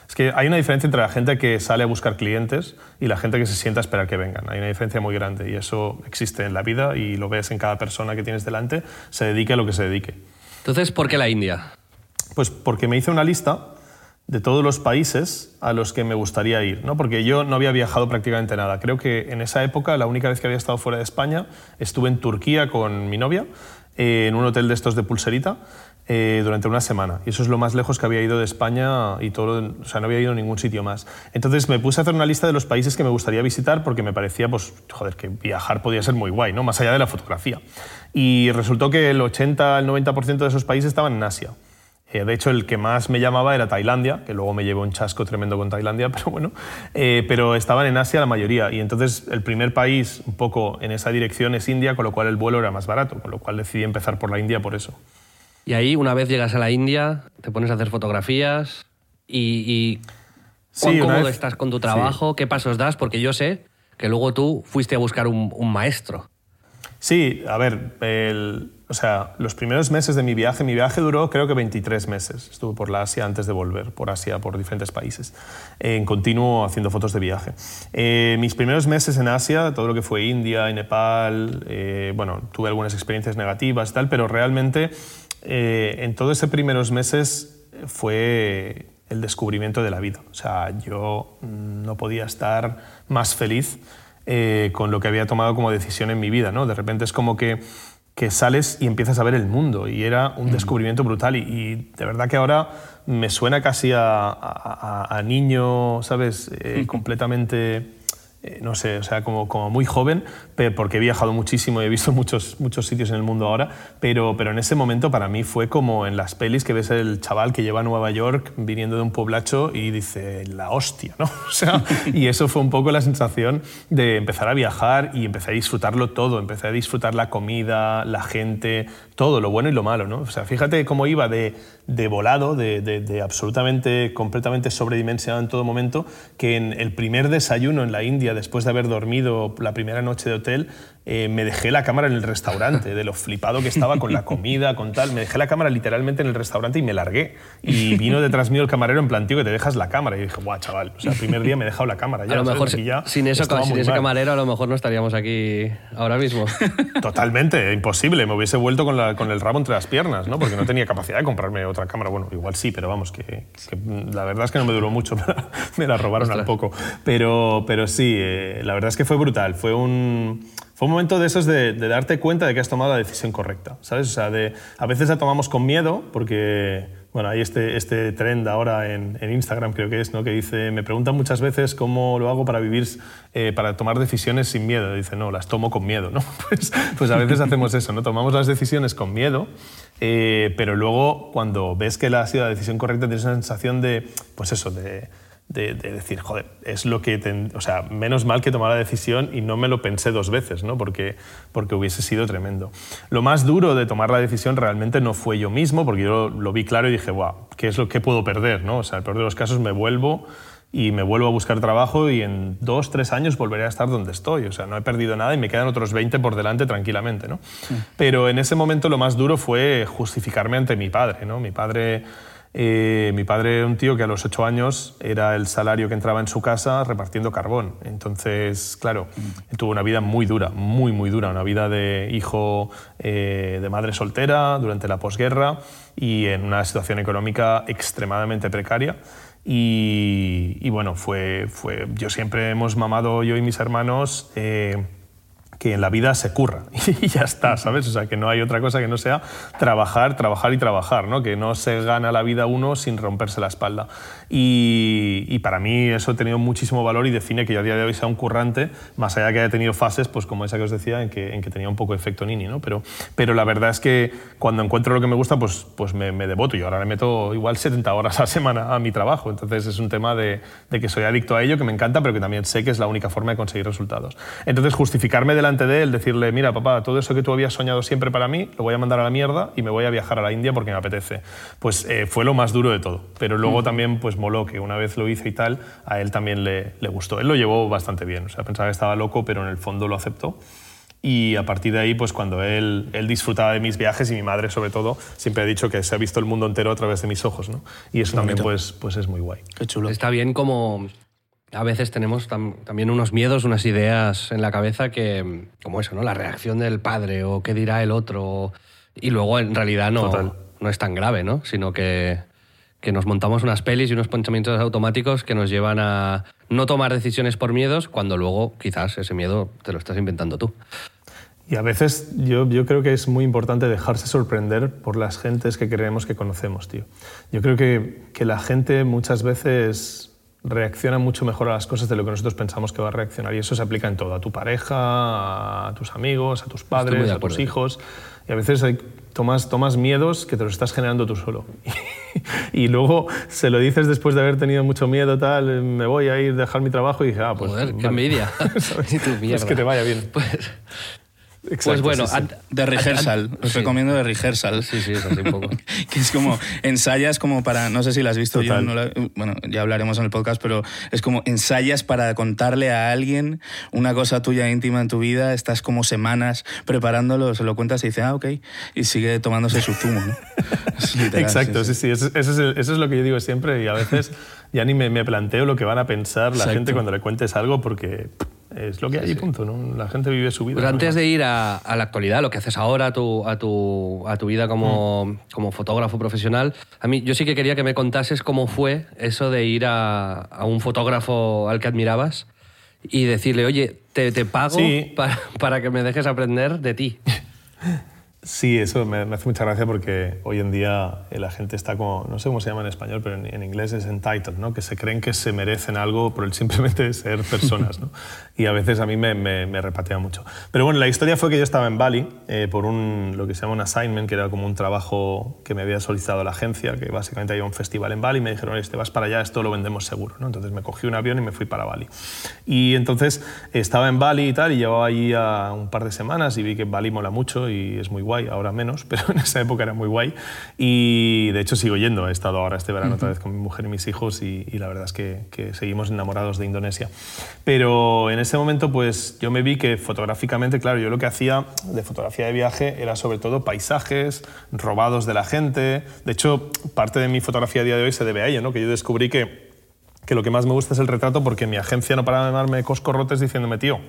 Es que hay una diferencia entre la gente que sale a buscar clientes y la gente que se sienta a esperar que vengan. Hay una diferencia muy grande y eso existe en la vida y lo ves en cada persona que tienes delante, se dedique a lo que se dedique. Entonces, ¿por qué la India? Pues porque me hice una lista de todos los países a los que me gustaría ir, ¿no? porque yo no había viajado prácticamente nada. Creo que en esa época, la única vez que había estado fuera de España, estuve en Turquía con mi novia, eh, en un hotel de estos de pulserita, eh, durante una semana. Y eso es lo más lejos que había ido de España y todo, o sea, no había ido a ningún sitio más. Entonces me puse a hacer una lista de los países que me gustaría visitar porque me parecía, pues, joder, que viajar podía ser muy guay, ¿no? Más allá de la fotografía. Y resultó que el 80 al 90% de esos países estaban en Asia. Eh, de hecho, el que más me llamaba era Tailandia, que luego me llevó un chasco tremendo con Tailandia, [laughs] pero bueno, Eh, pero estaban en Asia la mayoría. Y entonces el primer país un poco en esa dirección es India, con lo cual el vuelo era más barato, con lo cual decidí empezar por la India por eso. Y ahí, una vez llegas a la India, te pones a hacer fotografías y, y cuán Sí, cómodo vez- estás con tu trabajo, qué pasos das, porque yo sé que luego tú fuiste a buscar un, un maestro. Sí, a ver, el- o sea, los primeros meses de mi viaje, mi viaje duró creo que 23 meses. Estuve por la Asia antes de volver, por Asia, por diferentes países, en continuo haciendo fotos de viaje. Eh, mis primeros meses en Asia, todo lo que fue India y Nepal, eh, bueno, tuve algunas experiencias negativas y tal, pero realmente eh, en todos esos primeros meses fue el descubrimiento de la vida. O sea, yo no podía estar más feliz eh, con lo que había tomado como decisión en mi vida. ¿no? De repente es como que, que sales y empiezas a ver el mundo y era un descubrimiento brutal. Y, y de verdad que ahora me suena casi a, a- niño, ¿sabes? Eh, Completamente eh, no sé, o sea, como, como muy joven, porque he viajado muchísimo y he visto [laughs] muchos, muchos sitios en el mundo ahora, pero, pero en ese momento para mí fue como en las pelis que ves el chaval que lleva a Nueva York viniendo de un poblacho y dice, la hostia, ¿no? [laughs] O sea, y eso fue un poco la sensación de empezar a viajar y empecé a disfrutarlo todo, empecé a disfrutar la comida, la gente, todo, lo bueno y lo malo, ¿no? O sea, fíjate cómo iba de, de volado, de, de, absolutamente, completamente sobredimensionado en todo momento, que en el primer desayuno en la India, después de haber dormido la primera noche de hotel, eh, me dejé la cámara en el restaurante, de lo flipado que estaba con la comida, con tal. Me dejé la cámara literalmente en el restaurante y me largué. Y vino detrás mío el camarero en plan, tío, que te dejas la cámara. Y dije, guau, chaval, o sea, el primer día me he dejado la cámara. Ya, a lo mejor sin, eso, sin ese camarero, a lo mejor no estaríamos aquí ahora mismo. [laughs] Totalmente, imposible. Me hubiese vuelto con, la, con, el rabo entre las piernas, ¿no? Porque no tenía capacidad de comprarme otra cámara. Bueno, igual sí, pero vamos, que, la verdad es que no me duró mucho. [laughs] me la robaron al poco. Pero, pero sí, eh, la verdad es que fue brutal. Fue un fue un momento de esos de, darte cuenta de que has tomado la decisión correcta, ¿sabes? O sea, de, a veces la tomamos con miedo porque, bueno, hay este, este trend ahora en, Instagram, creo que es, ¿no? Que dice, me preguntan muchas veces cómo lo hago para vivir, eh, para tomar decisiones sin miedo. Dice, no, las tomo con miedo, ¿no? [laughs] Pues, pues a veces hacemos eso, ¿no? Tomamos las decisiones con miedo, eh, pero luego cuando ves que la ha sido la decisión correcta tienes una sensación de, pues eso, de de, decir, joder, es lo que... o sea, menos mal que tomar la decisión y no me lo pensé dos veces, ¿no? Porque, porque hubiese sido tremendo. Lo más duro de tomar la decisión realmente no fue yo mismo, porque yo lo, vi claro y dije, wow, ¿qué es lo que puedo perder? ¿no? O sea, el peor de los casos me vuelvo y me vuelvo a buscar trabajo y en dos, tres años volveré a estar donde estoy. O sea, no he perdido nada y me quedan otros 20 por delante tranquilamente, ¿no? Pero en ese momento lo más duro fue justificarme ante mi padre, ¿no? Mi padre eh, mi padre era un tío que a los ocho años era el salario que entraba en su casa repartiendo carbón. Entonces, claro, tuvo una vida muy dura, muy, muy dura, una vida de hijo eh, de madre soltera durante la posguerra y en una situación económica extremadamente precaria. Y, bueno, fue, fue, yo siempre hemos mamado, yo y mis hermanos, eh, que en la vida se curra [laughs] y ya está, ¿sabes? O sea, que no hay otra cosa que no sea trabajar, trabajar y trabajar, ¿no? Que no se gana la vida uno sin romperse la espalda. Y, para mí eso ha tenido muchísimo valor y define que yo a día de hoy sea un currante, más allá de que haya tenido fases, pues como esa que os decía, en que, en que tenía un poco de efecto Nini, ¿no? Pero, pero la verdad es que cuando encuentro lo que me gusta, pues, pues me, me devoto. Y ahora le meto igual 70 horas a la semana a mi trabajo. Entonces es un tema de, de, que soy adicto a ello, que me encanta, pero que también sé que es la única forma de conseguir resultados. Entonces justificarme delante de él, decirle, mira, papá, todo eso que tú habías soñado siempre para mí, lo voy a mandar a la mierda y me voy a viajar a la India porque me apetece. Pues eh, fue lo más duro de todo. Pero luego mm. también, pues moló que una vez lo hice y tal, a él también le, le gustó. Él lo llevó bastante bien, o sea, pensaba que estaba loco, pero en el fondo lo aceptó. Y a partir de ahí, pues cuando él, él disfrutaba de mis viajes y mi madre sobre todo, siempre ha dicho que se ha visto el mundo entero a través de mis ojos, ¿no? Y eso también pues, pues es muy guay. Qué chulo. Está bien como a veces tenemos también unos miedos, unas ideas en la cabeza que, como eso, ¿no? La reacción del padre o qué dirá el otro. Y luego en realidad no, no es tan grave, ¿no? Sino que que nos montamos unas pelis y unos pensamientos automáticos que nos llevan a no tomar decisiones por miedos cuando luego quizás ese miedo te lo estás inventando tú. Y a veces yo, yo creo que es muy importante dejarse sorprender por las gentes que creemos que conocemos, tío. Yo creo que, que la gente muchas veces reacciona mucho mejor a las cosas de lo que nosotros pensamos que va a reaccionar. Y eso se aplica en todo, a tu pareja, a tus amigos, a tus padres, a tus hijos. Y a veces hay tomas, tomas miedos que te los estás generando tú solo. [laughs] y luego se lo dices después de haber tenido mucho miedo, tal, me voy a ir, a dejar mi trabajo y dije, ah, pues... Joder, qué envidia. [laughs] [laughs] es que te vaya bien. Pues, pues bueno, de rehearsal. Os recomiendo de rehearsal. Sí, sí, es así un poco. [laughs] que es como ensayas como para, no sé si la has visto, yo bueno, ya hablaremos en el podcast, pero es como ensayas para contarle a alguien una cosa tuya íntima en tu vida, estás como semanas preparándolo, se lo cuentas y dice, ah, ok, y sigue tomándose su zumo, ¿no? [laughs] Exacto, sí, sí, Eso, es lo que yo digo siempre y a veces ya ni me, me planteo lo que van a pensar la gente cuando le cuentes algo porque es lo que hay, punto. ¿no? La gente vive su vida. Pero antes de ir a, la actualidad, lo que haces ahora, a tu, a tu, a tu vida como, mm. como, fotógrafo profesional, a mí yo sí que quería que me contases cómo fue eso de ir a, a un fotógrafo al que admirabas y decirle, oye, te, te pago para, para, que me dejes aprender de ti. [laughs] Sí, eso me, hace mucha gracia porque hoy en día la gente está como, no sé cómo se llama en español, pero en, inglés es entitled, ¿no? que se creen que se merecen algo por el simplemente [laughs] ser personas. ¿no? Y a veces a mí me, me, repatea mucho. Pero bueno, la historia fue que yo estaba en Bali eh, por un, lo que se llama un assignment, que era como un trabajo que me había solicitado la agencia, que básicamente había un festival en Bali y me dijeron, te vas para allá, esto lo vendemos seguro. ¿no? Entonces me cogí un avión y me fui para Bali. Y entonces estaba en Bali y tal, y llevaba allí a un par de semanas y vi que Bali mola mucho y es muy guay ahora menos, [laughs] pero en esa época era muy guay. Y de hecho sigo yendo, he estado ahora este verano otra vez con mi mujer y mis hijos y, la verdad es que, seguimos enamorados de Indonesia. Pero en ese momento pues yo me vi que fotográficamente, claro, yo lo que hacía de fotografía de viaje era sobre todo paisajes robados de la gente. De hecho, parte de mi fotografía a día de hoy se debe a ello, ¿no? que yo descubrí que, que lo que más me gusta es el retrato porque mi agencia no paraba de darme coscorrotes diciéndome, tío,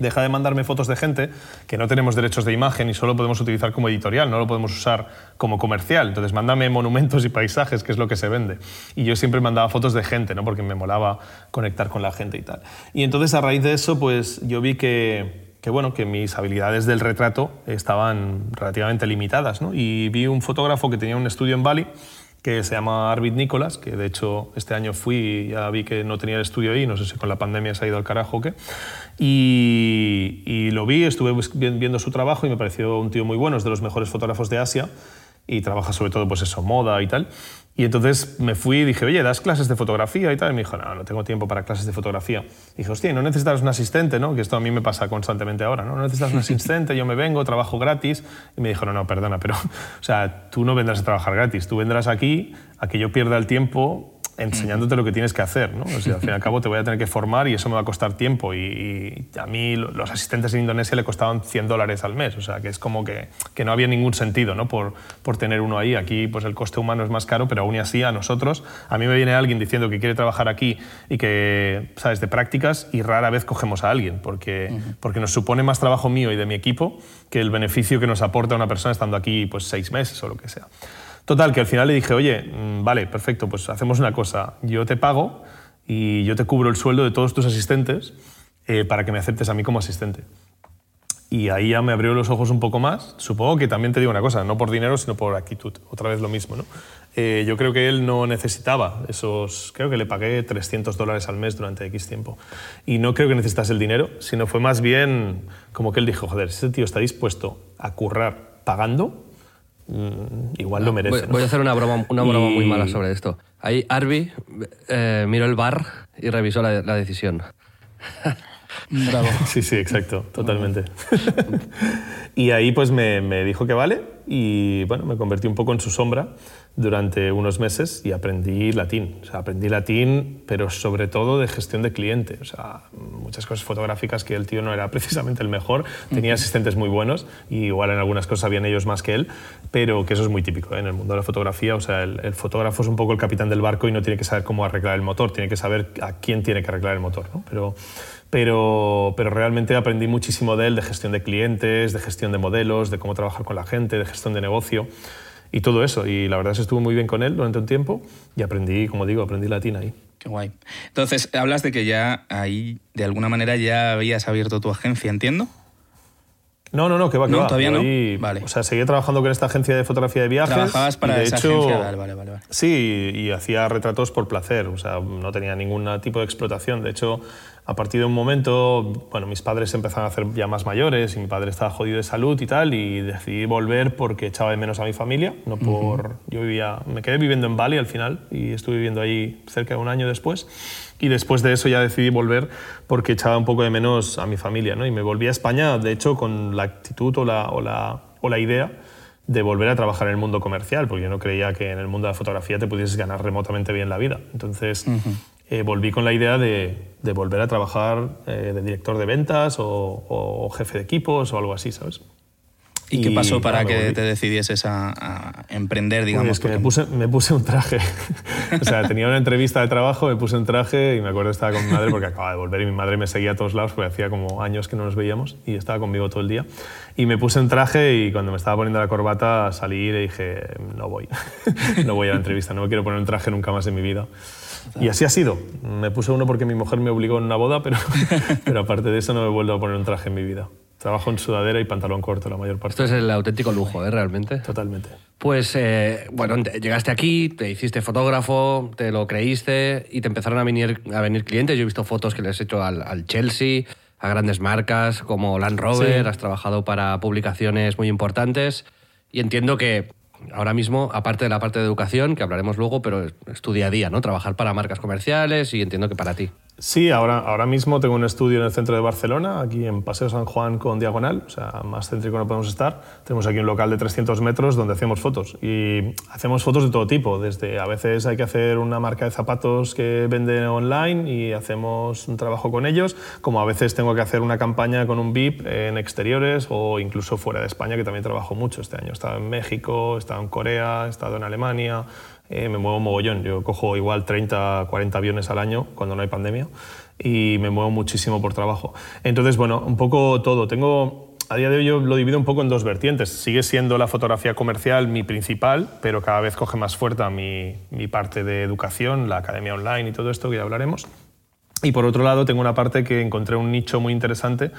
Deja de mandarme fotos de gente que no tenemos derechos de imagen y solo podemos utilizar como editorial, no lo podemos usar como comercial. Entonces, mándame monumentos y paisajes, que es lo que se vende. Y yo siempre mandaba fotos de gente, ¿no? porque me molaba conectar con la gente y tal. Y entonces, a raíz de eso, pues yo vi que, que, bueno, que mis habilidades del retrato estaban relativamente limitadas. ¿no? Y vi un fotógrafo que tenía un estudio en Bali que se llama Arvid Nicolas, que de hecho este año fui y ya vi que no tenía el estudio ahí, no sé si con la pandemia se ha ido al carajo o y lo vi, estuve viendo su trabajo y me pareció un tío muy bueno, es de los mejores fotógrafos de Asia y trabaja sobre todo pues eso, moda y tal. Y entonces me fui y dije, oye, ¿das clases de fotografía y tal? Me dijo, no, no tengo tiempo para clases de fotografía. Y dije, hostia, ¿no necesitas un asistente, no? Que esto a mí me pasa constantemente ahora, ¿no? No necesitas un asistente, yo me vengo, trabajo gratis. Y me dijo, no, no, perdona, pero, [laughs] o sea, tú no vendrás a trabajar gratis, tú vendrás aquí a que yo pierda el tiempo enseñándote lo que tienes que hacer. ¿no? O sea, al fin y al cabo te voy a tener que formar y eso me va a costar tiempo. Y, a mí los asistentes en Indonesia le costaban 100 dólares al mes. O sea, que es como que, que no había ningún sentido ¿no? por, por, tener uno ahí. Aquí pues el coste humano es más caro, pero aún así a nosotros, a mí me viene alguien diciendo que quiere trabajar aquí y que, sabes, de prácticas y rara vez cogemos a alguien porque, porque nos supone más trabajo mío y de mi equipo que el beneficio que nos aporta una persona estando aquí pues seis meses o lo que sea. Total, que al final le dije, oye, mm, vale, perfecto, pues hacemos una cosa, yo te pago y yo te cubro el sueldo de todos tus asistentes eh, para que me aceptes a mí como asistente. Y ahí ya me abrió los ojos un poco más. Supongo que también te digo una cosa, no por dinero, sino por actitud. Otra vez lo mismo, ¿no? Eh, yo creo que él no necesitaba esos... Creo que le pagué 300 dólares al mes durante X tiempo. Y no creo que necesitase el dinero, sino fue más bien como que él dijo, joder, ese tío está dispuesto a currar pagando, igual lo merece. Voy, a hacer una broma, una broma muy mala sobre esto. Ahí Arby eh, miró el bar y revisó la, la decisión. [laughs] Bravo. Sí, sí, exacto, totalmente. [laughs] y ahí pues me, me, dijo que vale y bueno, me convertí un poco en su sombra durante unos meses y aprendí latín. O sea, aprendí latín, pero sobre todo de gestión de cliente. O sea, muchas cosas fotográficas que el tío no era [laughs] precisamente el mejor. Tenía asistentes muy buenos y igual en algunas cosas sabían ellos más que él, pero que eso es muy típico ¿eh? en el mundo de la fotografía. O sea, el, el, fotógrafo es un poco el capitán del barco y no tiene que saber cómo arreglar el motor, tiene que saber a quién tiene que arreglar el motor. ¿no? Pero pero, pero realmente aprendí muchísimo de él, de gestión de clientes, de gestión de modelos, de cómo trabajar con la gente, de gestión de negocio y todo eso. Y la verdad es que estuve muy bien con él durante un tiempo y aprendí, como digo, aprendí latín ahí. Qué guay. Entonces, hablas de que ya ahí, de alguna manera, ya habías abierto tu agencia, ¿entiendo? No, no, no, que va, que no, va. Todavía no. Vale. O sea, seguía trabajando con esta agencia de fotografía de viajes. Trabajabas para esa hecho, agencia. Vale, vale, vale. Sí, y hacía retratos por placer. O sea, no tenía ningún tipo de explotación. De hecho, a partir de un momento, bueno, mis padres empezaron a hacer ya más mayores y mi padre estaba jodido de salud y tal, y decidí volver porque echaba de menos a mi familia, no por... Yo vivía, me quedé viviendo en Bali al final y estuve viviendo ahí cerca de un año después. Y después de eso ya decidí volver porque echaba un poco de menos a mi familia, ¿no? Y me volví a España, de hecho, con la actitud o la, o la, o la idea de volver a trabajar en el mundo comercial, porque yo no creía que en el mundo de la fotografía te pudieses ganar remotamente bien la vida. Entonces, eh, volví con la idea de, de volver a trabajar eh, de director de ventas o, o, jefe de equipos o algo así, ¿sabes? ¿Y, qué pasó para que te decidieses a, emprender, digamos? Pues que me puse, me puse un traje. [laughs] o sea, tenía una entrevista de trabajo, me puse un traje y me acuerdo que estaba con mi madre porque acababa de volver y mi madre me seguía a todos lados porque hacía como años que no nos veíamos y estaba conmigo todo el día. Y me puse un traje y cuando me estaba poniendo la corbata salí y le dije, no voy, [laughs] no voy a la entrevista, no me quiero poner un traje nunca más en mi vida. Y así ha sido. Me puse uno porque mi mujer me obligó en una boda, pero, [laughs] pero aparte de eso no me he vuelto a poner un traje en mi vida. Trabajo en sudadera y pantalón corto la mayor parte. Esto es el auténtico lujo, ¿eh? Realmente. Totalmente. Pues, eh, bueno, te- llegaste aquí, te hiciste fotógrafo, te lo creíste y te empezaron a venir, a venir clientes. Yo he visto fotos que les he hecho al, al Chelsea, a grandes marcas como Land Rover, Sí. has trabajado para publicaciones muy importantes y entiendo que ahora mismo, aparte de la parte de educación, que hablaremos luego, pero es tu día a día, ¿no? Trabajar para marcas comerciales y entiendo que para ti. Sí, ahora, ahora mismo tengo un estudio en el centro de Barcelona, aquí en Paseo San Juan con Diagonal, o sea, más céntrico no podemos estar. Tenemos aquí un local de 300 metros donde hacemos fotos y hacemos fotos de todo tipo, desde a veces hay que hacer una marca de zapatos que vende online y hacemos un trabajo con ellos, como a veces tengo que hacer una campaña con un VIP en exteriores o incluso fuera de España, que también trabajo mucho este año. He estado en México, he estado en Corea, he estado en Alemania, eh, me muevo mogollón. Yo cojo igual 30, 40 aviones al año cuando no hay pandemia y me muevo muchísimo por trabajo. Entonces, bueno, un poco todo. Tengo, a día de hoy yo lo divido un poco en dos vertientes. Sigue siendo la fotografía comercial mi principal, pero cada vez coge más fuerza mi, mi parte de educación, la academia online y todo esto que ya hablaremos. Y por otro lado, tengo una parte que encontré un nicho muy interesante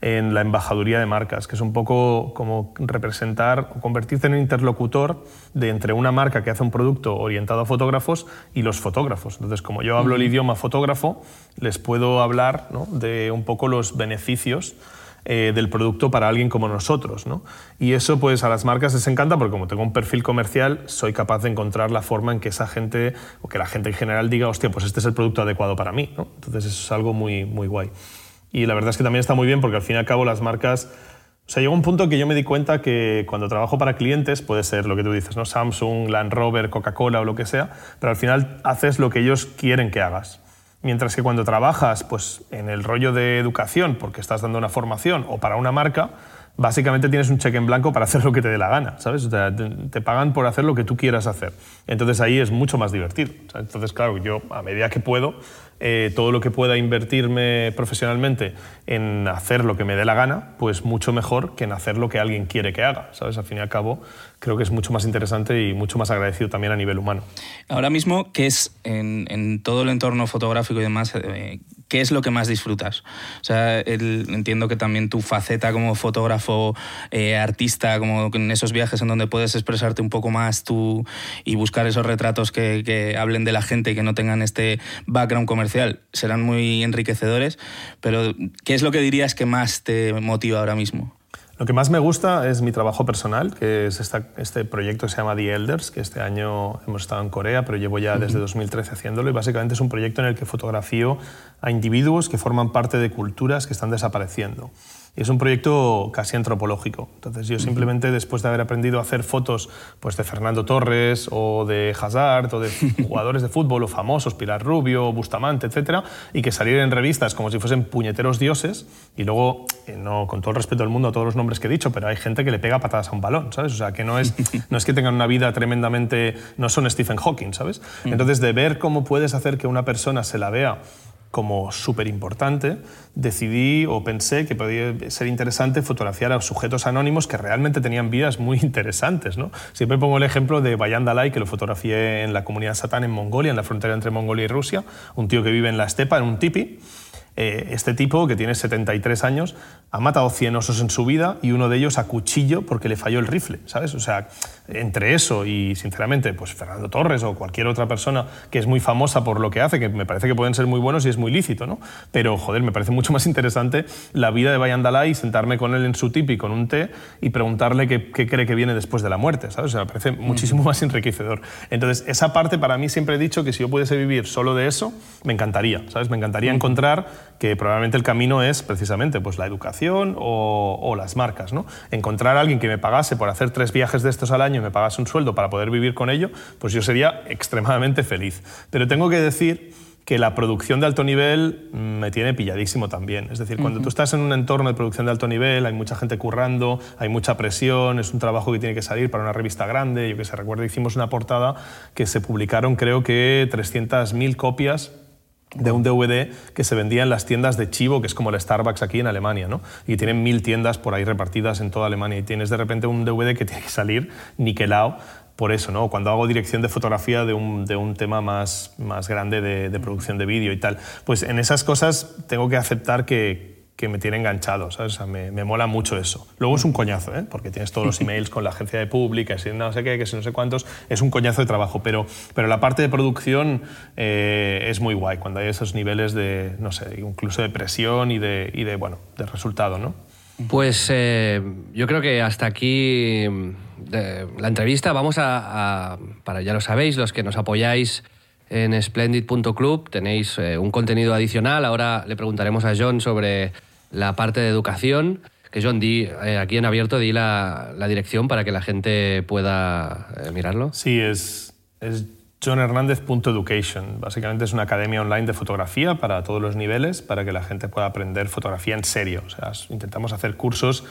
en la embajaduría de marcas, que es un poco como representar o convertirte en un interlocutor de entre una marca que hace un producto orientado a fotógrafos y los fotógrafos. Entonces, como yo hablo el idioma fotógrafo, les puedo hablar ¿no? de un poco los beneficios eh, del producto para alguien como nosotros. ¿no? Y eso pues a las marcas les encanta porque como tengo un perfil comercial, soy capaz de encontrar la forma en que esa gente, o que la gente en general diga, hostia, pues este es el producto adecuado para mí. ¿no? Entonces eso es algo muy, muy guay. Y la verdad es que también está muy bien porque al fin y al cabo las marcas... O sea, llegó un punto que yo me di cuenta que cuando trabajo para clientes, puede ser lo que tú dices, ¿no? Samsung, Land Rover, Coca-Cola o lo que sea, pero al final haces lo que ellos quieren que hagas. Mientras que cuando trabajas pues, en el rollo de educación, porque estás dando una formación o para una marca, básicamente tienes un cheque en blanco para hacer lo que te dé la gana, ¿sabes? O sea, te, te pagan por hacer lo que tú quieras hacer. Entonces ahí es mucho más divertido. Entonces, claro, yo a medida que puedo, eh, todo lo que pueda invertirme profesionalmente en hacer lo que me dé la gana, pues mucho mejor que en hacer lo que alguien quiere que haga, ¿sabes? Al fin y al cabo, creo que es mucho más interesante y mucho más agradecido también a nivel humano. Ahora mismo, ¿qué es en, en todo el entorno fotográfico y demás? eh, ¿Qué es lo que más disfrutas? O sea, entiendo que también tu faceta como fotógrafo, eh, artista, como en esos viajes en donde puedes expresarte un poco más tú y buscar esos retratos que, que hablen de la gente y que no tengan este background comercial, serán muy enriquecedores. Pero, ¿qué es lo que dirías que más te motiva ahora mismo? Lo que más me gusta es mi trabajo personal, que es esta- este proyecto que se llama The Elders, que este año hemos estado en Corea, pero llevo ya desde 2013 haciéndolo y básicamente es un proyecto en el que fotografío a individuos que forman parte de culturas que están desapareciendo. Y es un proyecto casi antropológico. Entonces yo simplemente después de haber aprendido a hacer fotos pues, de Fernando Torres o de Hazard o de [laughs] jugadores de fútbol o famosos, Pilar Rubio, Bustamante, etcétera, y que salieran en revistas como si fuesen puñeteros dioses y luego, eh, no, con todo el respeto del mundo a todos los nombres que he dicho, pero hay gente que le pega patadas a un balón, ¿sabes? O sea, que no es, [laughs] no es que tengan una vida tremendamente... no son Stephen Hawking, ¿sabes? Entonces, de ver cómo puedes hacer que una persona se la vea como súper importante, decidí o pensé que podía ser interesante fotografiar a sujetos anónimos que realmente tenían vidas muy [laughs] interesantes. ¿no? Siempre pongo el ejemplo de Bayan Dalai, que lo fotografié en la comunidad satán en Mongolia, en la frontera entre Mongolia y Rusia, un tío que vive en la estepa, en un tipi. Eh, este tipo, que tiene 73 años, ha matado 100 osos en su vida y uno de ellos a cuchillo porque le falló el rifle, ¿sabes? O sea, entre eso y, sinceramente, pues Fernando Torres o cualquier otra persona que es muy famosa por lo que hace, que me parece que pueden ser muy buenos y es muy lícito, ¿no? Pero, joder, me parece mucho más interesante la vida de Bayan Dalai, sentarme con él en su tipi con un té y preguntarle qué, qué cree que viene después de la muerte, ¿sabes? O sea, me parece muchísimo más enriquecedor. Entonces, esa parte para mí siempre he dicho que si yo pudiese vivir solo de eso, me encantaría, ¿sabes? Me encantaría encontrar que probablemente el camino es precisamente pues, la educación o, o las marcas. ¿no? Encontrar a alguien que me pagase por hacer tres viajes de estos al año y me pagase un sueldo para poder vivir con ello, pues yo sería extremadamente feliz. Pero tengo que decir que la producción de alto nivel mm, me tiene pilladísimo también. Es decir, cuando tú estás en un entorno de producción de alto nivel, hay mucha gente currando, hay mucha presión, es un trabajo que tiene que salir para una revista grande. Yo que se recuerdo, hicimos una portada que se publicaron creo que 300.000 copias de un DVD que se vendía en las tiendas de Chivo, que es como el Starbucks aquí en Alemania, ¿no? Y tienen mil tiendas por ahí repartidas en toda Alemania y tienes de repente un DVD que [laughs] tiene que salir niquelado por eso, ¿no? Cuando hago dirección de fotografía de un, de un tema más, más grande de, de producción de vídeo y tal, pues en esas cosas tengo que aceptar que, que me tiene enganchado, ¿sabes? O sea, me, me, mola mucho eso. Luego es un coñazo, ¿eh? porque tienes todos los [laughs] emails con la agencia de pública, si no sé qué, que si no sé cuántos, es un coñazo de trabajo, pero, pero la parte de producción eh, es muy guay, cuando hay esos niveles de, no sé, incluso de presión y de, y de bueno, de resultado, ¿no? Pues eh, yo creo que hasta aquí la entrevista. Vamos a, a, para ya lo sabéis, los que nos apoyáis en splendid.club tenéis eh, un contenido adicional. Ahora le preguntaremos a John sobre la parte de educación. Que John, di, eh, aquí en abierto di la, la, dirección para que la gente pueda eh, mirarlo. Sí, es, es johnhernandez.education. Básicamente es una academia online de fotografía para todos los niveles, para que la gente pueda aprender fotografía en serio. O sea, intentamos hacer cursos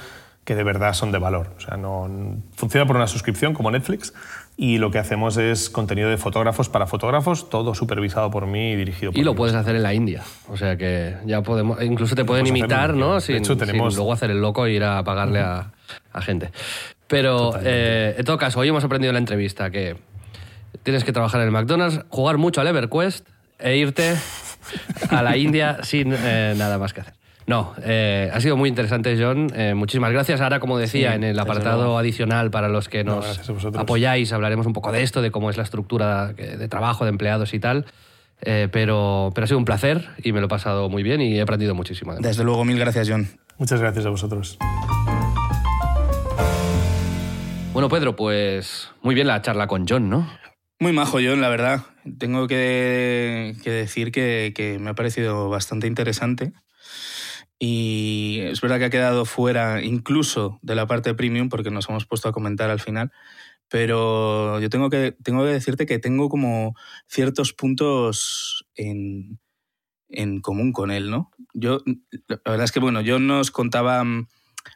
que de verdad son de valor. O sea, no, funciona por una suscripción como Netflix y lo que hacemos es contenido de fotógrafos para fotógrafos, todo supervisado por mí y dirigido por Y lo mí. puedes hacer en la India. O sea que ya podemos, incluso te pueden imitar, ¿no? Sin, hecho, tenemos... sin, luego hacer el loco e ir a pagarle uh -huh. a, a, gente. Pero eh, en todo caso, hoy hemos aprendido en la entrevista que tienes que trabajar en el McDonald's, jugar mucho al EverQuest e irte a la India [laughs] sin eh, nada más que hacer. No, eh, ha sido muy interesante, John. Eh, muchísimas gracias. Ahora, como decía, Sí, en el apartado luego. adicional para los que No, nos apoyáis, hablaremos un poco de esto, de cómo es la estructura de trabajo de empleados y tal. Eh, pero, pero ha sido un placer y me lo he pasado muy bien y he aprendido muchísimo. además. Desde luego, mil gracias, John. Muchas gracias a vosotros. Bueno, Pedro, pues muy bien la charla con John, ¿no? Muy majo, John, la verdad. Tengo que, que decir que, que me ha parecido bastante interesante. Y es verdad que ha quedado fuera incluso de la parte premium, porque nos hemos puesto a comentar al final. Pero yo tengo que, tengo que decirte que tengo como ciertos puntos en, en común con él, ¿no? Yo, la verdad es que, bueno, yo nos contaba mm,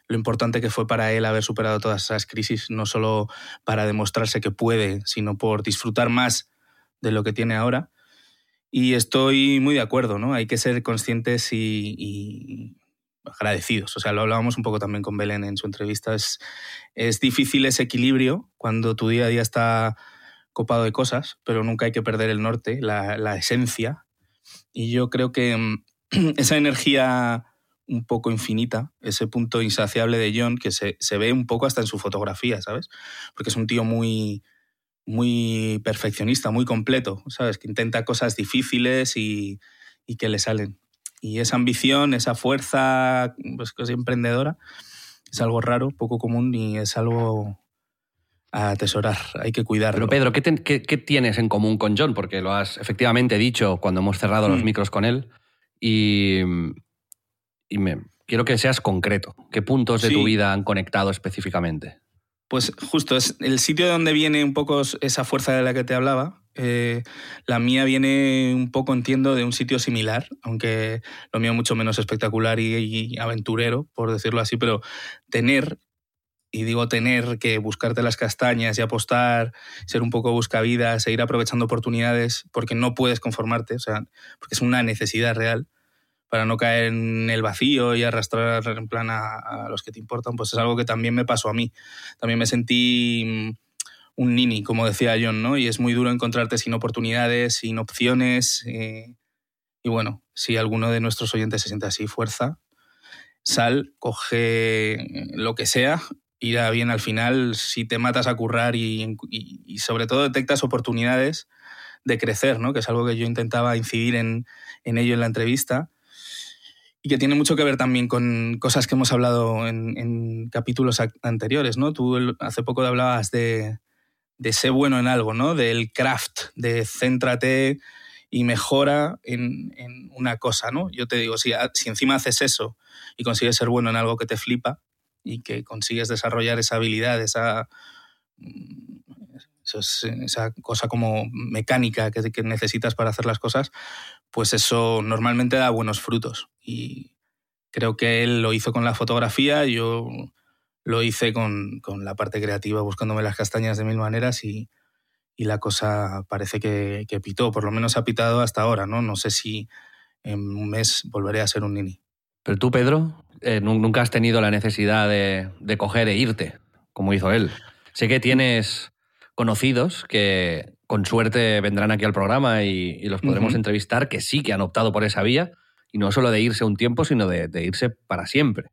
lo importante que fue para él haber superado todas esas crisis, no solo para demostrarse que puede, sino por disfrutar más de lo que tiene ahora. Y estoy muy de acuerdo, ¿no? Hay que ser conscientes y, y agradecidos. O sea, lo hablábamos un poco también con Belén en su entrevista. Es, es difícil ese equilibrio cuando tu día a día está copado de cosas, pero nunca hay que perder el norte, la, esencia. Y yo creo que mm, [clears throat] esa energía un poco infinita, ese punto insaciable de John, que se, se ve un poco hasta en su fotografía, ¿sabes? Porque es un tío muy, muy perfeccionista, muy completo, ¿sabes? Que intenta cosas difíciles y, y que le salen. Y esa ambición, esa fuerza, pues que es emprendedora, es algo raro, poco común y es algo a atesorar, hay que cuidarlo. Pero Pedro, ¿qué, te- qué- qué tienes en común con John? Porque lo has efectivamente dicho cuando hemos cerrado los Mm. micros con él. Y, y me, quiero que seas concreto. ¿Qué puntos de tu vida han conectado específicamente? Pues justo, es el sitio de donde viene un poco esa fuerza de la que te hablaba. eh, la mía viene un poco, entiendo, de un sitio similar, aunque lo mío mucho menos espectacular y, y aventurero, por decirlo así, pero tener, y digo tener, que buscarte las castañas y apostar, ser un poco buscavidas, seguir aprovechando oportunidades, porque no puedes conformarte, o sea, porque es una necesidad real para no caer en el vacío y arrastrar en plan a, los que te importan, pues es algo que también me pasó a mí. También me sentí mm, un nini, como decía John, ¿no? Y es muy duro encontrarte sin oportunidades, sin opciones. eh, y bueno, si alguno de nuestros oyentes se siente así, fuerza, sal, coge lo que sea, irá bien al final si te matas a currar y, y- sobre todo detectas oportunidades de crecer, ¿no? Que es algo que yo intentaba incidir en ello en la entrevista y que tiene mucho que ver también con cosas que hemos hablado en, capítulos anteriores, ¿no? Tú hace poco hablabas de, ser bueno en algo, ¿no? Del craft, de céntrate y mejora en, una cosa, ¿no? Yo te digo, si, si encima haces eso y consigues ser bueno en algo que te flipa y que consigues desarrollar esa habilidad, esa, esa cosa como mecánica que necesitas para hacer las cosas, pues eso normalmente da buenos frutos. Y creo que él lo hizo con la fotografía, yo lo hice con, con la parte creativa, buscándome las castañas de mil maneras y, y la cosa parece que, que pitó, por lo menos ha pitado hasta ahora, ¿no? No sé si en un mes volveré a ser un nini. Pero tú, Pedro, eh, nu- nunca has tenido la necesidad de, de coger e irte, como hizo él. Sé que tienes conocidos que con suerte vendrán aquí al programa y, y los podremos entrevistar, que sí que han optado por esa vía y no solo de irse un tiempo, sino de, de irse para siempre.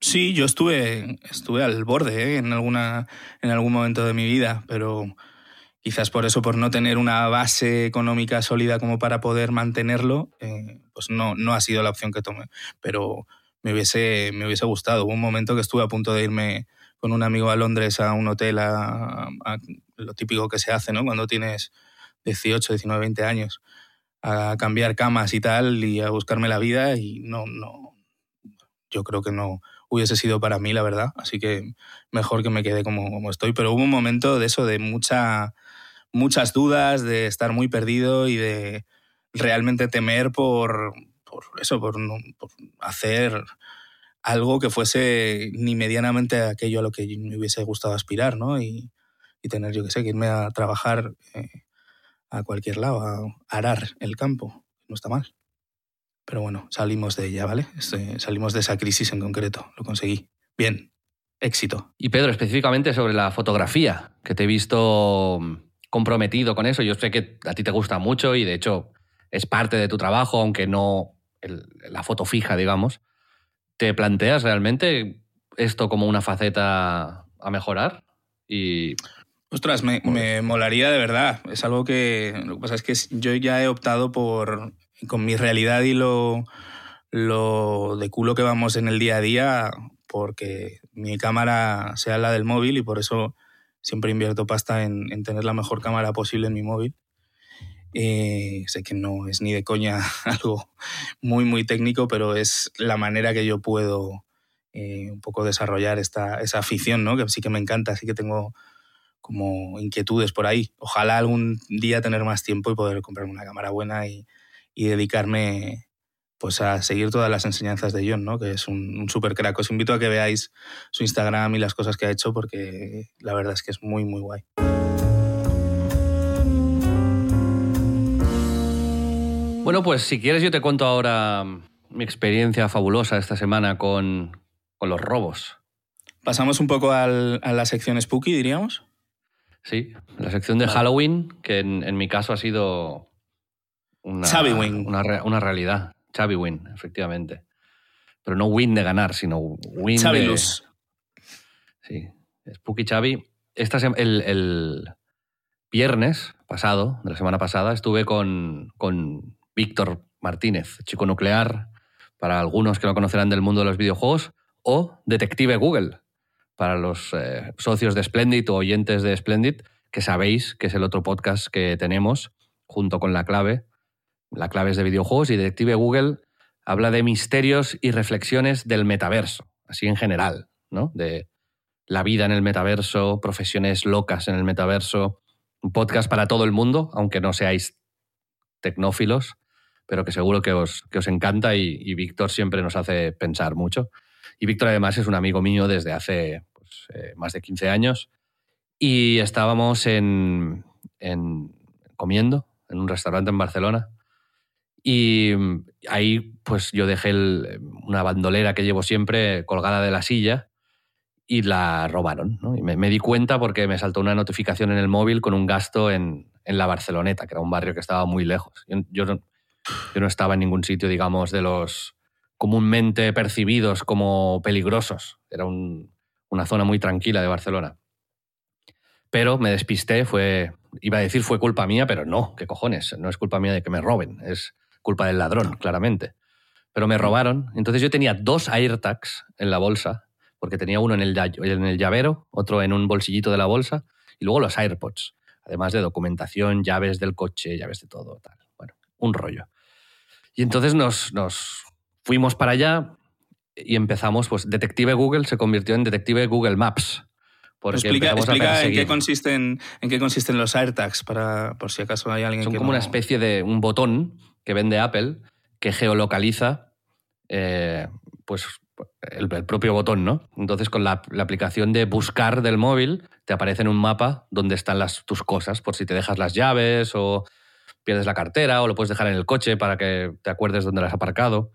Sí, yo estuve, estuve al borde ¿eh? en, alguna, en algún momento de mi vida, pero quizás por eso, por no tener una base económica sólida como para poder mantenerlo, eh, pues no, no ha sido la opción que tomé. Pero me hubiese, me hubiese gustado. Hubo un momento que estuve a punto de irme con un amigo a Londres a un hotel, a, a lo típico que se hace ¿no? cuando tienes 18, 19, 20 años, a cambiar camas y tal y a buscarme la vida y no, no, yo creo que no, hubiese sido para mí, la verdad. Así que mejor que me quede como, como estoy. Pero hubo un momento de eso, de mucha, muchas dudas, de estar muy perdido y de realmente temer por, por eso, por, por hacer algo que fuese ni medianamente aquello a lo que me hubiese gustado aspirar, ¿no? Y, y tener, yo qué sé, que irme a trabajar eh, a cualquier lado, a arar el campo. No está mal. Pero bueno, salimos de ella, ¿vale? Este, salimos de esa crisis en concreto, lo conseguí. Bien, éxito. Y Pedro, específicamente sobre la fotografía, que te he visto comprometido con eso. Yo sé que a ti te gusta mucho y de hecho es parte de tu trabajo, aunque no la foto fija, digamos. ¿Te planteas realmente esto como una faceta a mejorar? Y Ostras, me, me, molaría de verdad. Es algo que. Lo que pasa es que yo ya he optado por con mi realidad y lo, lo de culo que vamos en el día a día, porque mi cámara sea la del móvil y por eso siempre invierto pasta en, en tener la mejor cámara posible en mi móvil. Eh, sé que no es ni de coña [laughs] algo muy, muy técnico, pero es la manera que yo puedo eh, un poco desarrollar esta, esa afición, ¿no? que sí que me encanta, sí que tengo como inquietudes por ahí. Ojalá algún día tener más tiempo y poder comprarme una cámara buena y, y dedicarme pues a seguir todas las enseñanzas de John, ¿no? que es un, un super crack. Os invito a que veáis su Instagram y las cosas que ha hecho porque la verdad es que es muy, muy guay. Bueno, pues si quieres yo te cuento ahora mi experiencia fabulosa esta semana con, con los robos. Pasamos un poco al, a la sección Spooky, diríamos. Sí, la sección de vale. Halloween, que en, en mi caso ha sido una, una, una, realidad. Xavi Win, efectivamente. Pero no win de ganar, sino win de... Luz. Sí, Spooky Xavi. Esta el, el, viernes pasado, de la semana pasada, estuve con, con Víctor Martínez, chico nuclear, para algunos que lo conocerán del mundo de los videojuegos, o Detective Google, para los eh, socios de Splendid o oyentes de Splendid, que sabéis que es el otro podcast que tenemos junto con La Clave, la clave es de videojuegos y Detective Google habla de misterios y reflexiones del metaverso, así en general, ¿no? De la vida en el metaverso, profesiones locas en el metaverso, un podcast para todo el mundo, aunque no seáis tecnófilos, pero que seguro que os, que os encanta y, y Víctor siempre nos hace pensar mucho. Víctor además es un amigo mío desde hace pues, eh, más de 15 años y estábamos en, en, comiendo en un restaurante en Barcelona y ahí pues yo dejé una bandolera que llevo siempre colgada de la silla y la robaron. Y me, di cuenta porque me saltó una notificación en el móvil con un gasto en, en la Barceloneta, que era un barrio que estaba muy lejos. Yo no estaba en ningún sitio, digamos, de los comúnmente percibidos como peligrosos. Era un, una zona muy tranquila de Barcelona. Pero me despisté, fue, iba a decir fue culpa mía, pero no, qué cojones, no es culpa mía de que me roben, es culpa del ladrón, claramente. Pero me robaron. Entonces yo tenía dos AirTags en la bolsa, porque tenía uno en el, en el llavero, otro en un bolsillito de la bolsa, y luego los AirPods, además de documentación, llaves del coche, llaves de todo, tal. Bueno, un rollo. Y entonces nos, nos fuimos para allá y empezamos, pues Detective Google se convirtió en Detective Google Maps. Porque explica, explica en, qué consisten, en qué consisten los AirTags, para, por si acaso hay alguien Son que como no... una especie de un botón que vende Apple que geolocaliza eh, pues el, el, propio botón, ¿no? Entonces con la, la, aplicación de buscar del móvil te aparece en un mapa donde están las, tus cosas, por si te dejas las llaves o pierdes la cartera o lo puedes dejar en el coche para que te acuerdes dónde las has aparcado.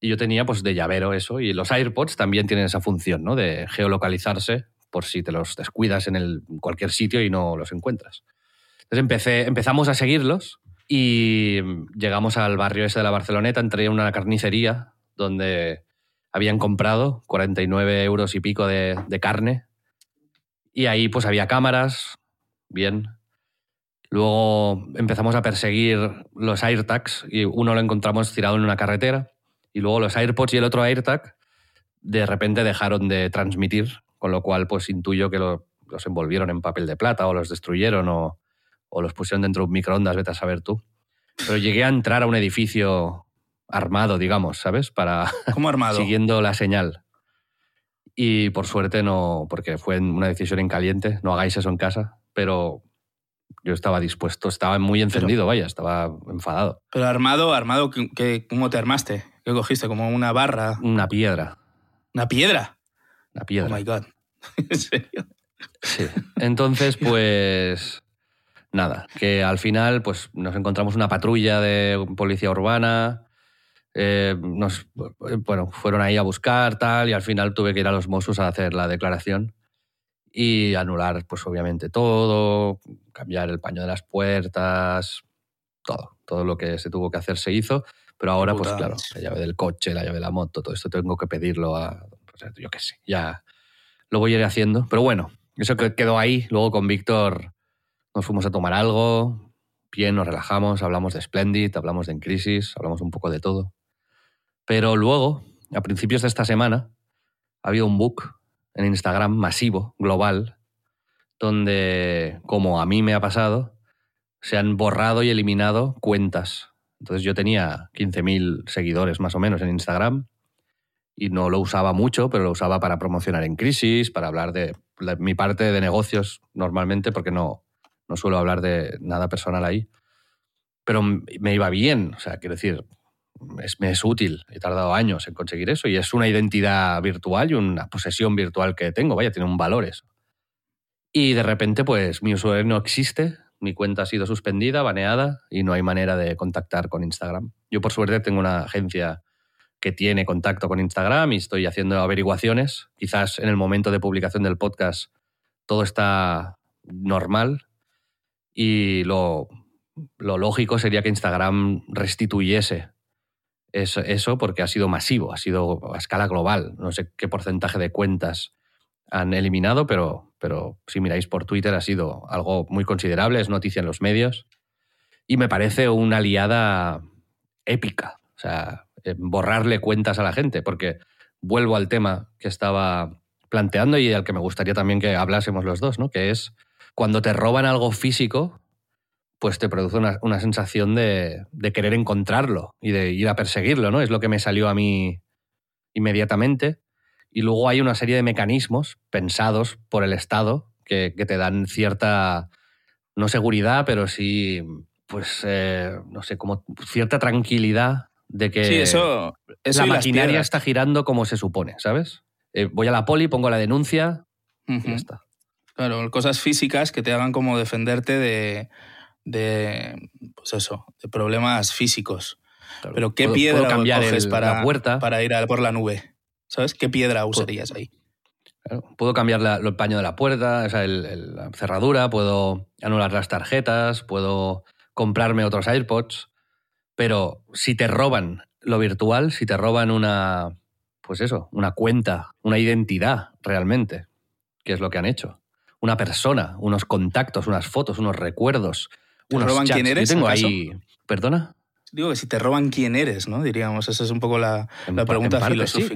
Y yo tenía pues de llavero eso y los AirPods también tienen esa función, ¿no? De geolocalizarse por si te los descuidas en el, cualquier sitio y no los encuentras. Entonces empecé, empezamos a seguirlos Y llegamos al barrio ese de la Barceloneta, entré en una carnicería donde habían comprado 49 euros y pico de, de carne. Y ahí pues había cámaras, bien. Luego empezamos a perseguir los AirTags y uno lo encontramos tirado en una carretera. Y luego los AirPods y el otro AirTag de repente dejaron de transmitir, con lo cual pues intuyo que lo- los envolvieron en papel de plata o los destruyeron o, o los pusieron dentro de un microondas, vete a saber tú. Pero llegué a entrar a un edificio armado, digamos, ¿sabes? Para [laughs] ¿Cómo armado? siguiendo la señal. Y por suerte no, porque fue una decisión en caliente, no hagáis eso en casa, pero yo estaba dispuesto, estaba muy encendido, vaya, estaba enfadado. Pero armado, armado, ¿qué- qué- ¿cómo te armaste? ¿Qué cogiste? ¿Como una barra? Una piedra, ¿Una piedra? una Oh piedra. my god. [laughs] ¿En serio? Sí. Entonces, [laughs] pues nada, que al final pues nos encontramos una patrulla de policía urbana, eh, nos, bueno, fueron ahí a buscar tal y al final tuve que ir a los Mossos a hacer la declaración y anular pues obviamente todo, cambiar el paño de las puertas, todo, todo lo que se tuvo que hacer se hizo, pero ahora pues claro, la llave del coche, la llave de la moto, todo esto tengo que pedirlo a, pues, yo qué sé, ya lo voy a ir haciendo, pero bueno, eso que quedó ahí. Luego con Víctor nos fuimos a tomar algo, bien, nos relajamos, hablamos de Splendid, hablamos de En Crisis, hablamos un poco de todo. Pero luego, a principios de esta semana, ha habido un book en Instagram masivo, global, donde, como a mí me ha pasado, se han borrado y eliminado cuentas. Entonces yo tenía 15.000 seguidores más o menos en Instagram y no lo usaba mucho, pero lo usaba para promocionar en crisis, para hablar de la- mi parte de negocios normalmente, porque no, no suelo hablar de nada personal ahí. Pero me iba bien, o sea, quiero decir, es, me es útil. He tardado años en conseguir eso y es una identidad virtual y una posesión virtual que tengo, vaya, tiene un valor eso. Y de repente, pues mi usuario no existe, mi cuenta ha sido suspendida, baneada y no hay manera de contactar con Instagram. Yo por suerte tengo una agencia que tiene contacto con Instagram y estoy haciendo averiguaciones. Quizás en el momento de publicación del podcast todo está normal y lo, lo lógico sería que Instagram restituyese eso, eso porque ha sido masivo, ha sido a escala global. No sé qué porcentaje de cuentas han eliminado, pero, pero si miráis por Twitter ha sido algo muy considerable, es noticia en los medios y me parece una aliada épica. O sea, borrarle cuentas a la gente, porque vuelvo al tema que estaba planteando y al que me gustaría también que hablásemos los dos, ¿no? Que es cuando te roban algo físico, pues te produce una, una sensación de, de querer encontrarlo y de ir a perseguirlo, ¿no? Es lo que me salió a mí inmediatamente. Y luego hay una serie de mecanismos pensados por el Estado que, que te dan cierta, no seguridad, pero sí, pues, eh, no sé, como cierta tranquilidad de que Sí, eso, eso la maquinaria está girando como se supone, ¿sabes? Eh, voy a la poli, pongo la denuncia y ya está. Claro, cosas físicas que te hagan como defenderte de, de pues eso, de problemas físicos. Claro. Pero ¿qué Puedo- piedra puedo cambiar coges el- para, la puerta, para ir a por la nube? ¿Sabes? ¿Qué piedra usarías ahí? Claro, Puedo cambiar la- el paño de la puerta, o sea, el- el- la cerradura, puedo anular las tarjetas, puedo comprarme otros AirPods, pero si te roban lo virtual, si te roban una, pues eso, una cuenta, una identidad realmente, que es lo que han hecho, una persona, unos contactos, unas fotos, unos recuerdos, ¿Te unos roban chats. quién eres, Yo tengo ahí, ¿perdona? Digo que si te roban quién eres, ¿no? Diríamos, esa es un poco la, pregunta parte sí.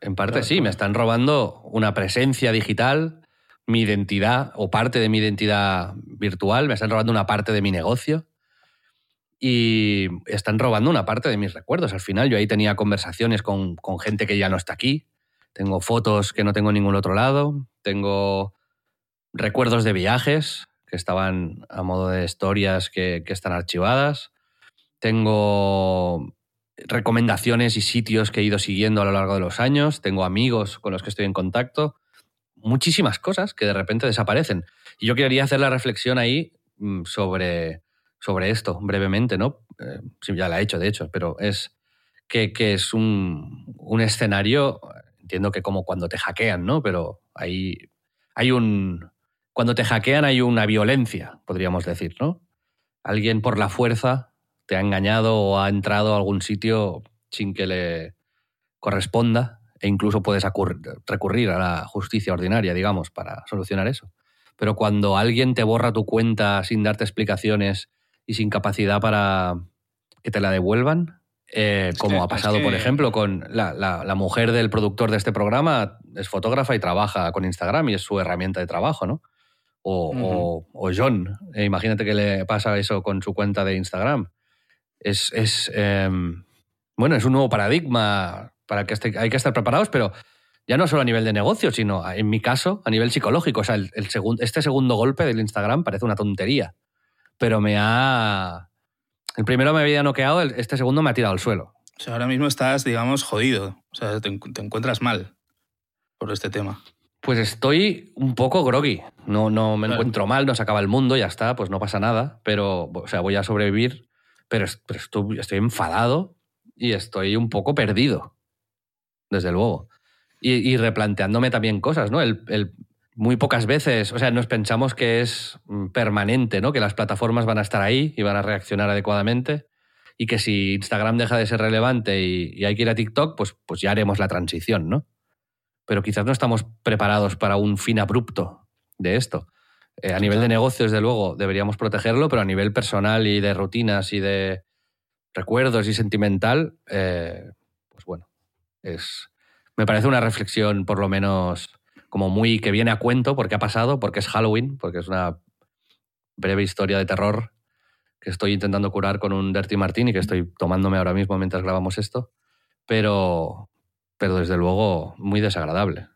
En parte Claro, sí, me están robando una presencia digital, mi identidad o parte de mi identidad virtual, me están robando una parte de mi negocio y están robando una parte de mis recuerdos. Al final yo ahí tenía conversaciones con, con gente que ya no está aquí, tengo fotos que no tengo en ningún otro lado, tengo recuerdos de viajes que estaban a modo de historias que, que están archivadas, tengo recomendaciones y sitios que he ido siguiendo a lo largo de los años, tengo amigos con los que estoy en contacto, muchísimas cosas que de repente desaparecen. Y yo quería hacer la reflexión ahí mm, sobre, sobre esto, brevemente, ¿no? Eh, ya la he hecho, de hecho, pero es que, que es un, un escenario, entiendo que como cuando te hackean, ¿no? Pero hay, hay un... Cuando te hackean hay una violencia, podríamos decir, ¿no? Alguien por la fuerza te ha engañado o ha entrado a algún sitio sin que le corresponda e incluso puedes recurrir a la justicia ordinaria, digamos, para solucionar eso. Pero cuando alguien te borra tu cuenta sin darte explicaciones y sin capacidad para que te la devuelvan, eh, como ha pasado, por ejemplo, con la, mujer del productor de este programa, es fotógrafa y trabaja con Instagram y es su herramienta de trabajo, ¿no? O, John, eh, imagínate que le pasa eso con su cuenta de Instagram. Es, em, bueno, es un nuevo paradigma para que hay que estar preparados, pero ya no solo a nivel de negocio, sino en mi caso, a nivel psicológico. O sea, el, este segundo golpe del Instagram parece una tontería, pero me ha... El primero me había noqueado, este segundo me ha tirado al suelo. O sea, ahora mismo estás, digamos, jodido. O sea, te, encuentras mal por este tema. Pues estoy un poco groggy. No, no me encuentro mal, no se acaba el mundo, ya está, pues no pasa nada. Pero, o sea, voy a sobrevivir. Pero, estoy, enfadado y estoy un poco perdido, desde luego. Y, replanteándome también cosas, ¿no? Muy pocas veces, o sea, nos pensamos que es mm, permanente, ¿no? Que las plataformas van a estar ahí y van a reaccionar adecuadamente y que si Instagram deja de ser relevante y, hay que ir a TikTok, pues, pues ya haremos la transición, ¿no? Pero quizás no estamos preparados para un fin abrupto de esto. Eh, a nivel de negocio, desde luego, deberíamos protegerlo, pero a nivel personal y de rutinas y de, recuerdos y sentimental, eh, pues bueno, es, me parece una reflexión por lo menos como muy que viene a cuento porque ha pasado, porque es Halloween, porque es una breve historia de terror que estoy intentando curar con un Dirty Martini que estoy tomándome ahora mismo mientras grabamos esto, pero, pero desde luego muy desagradable.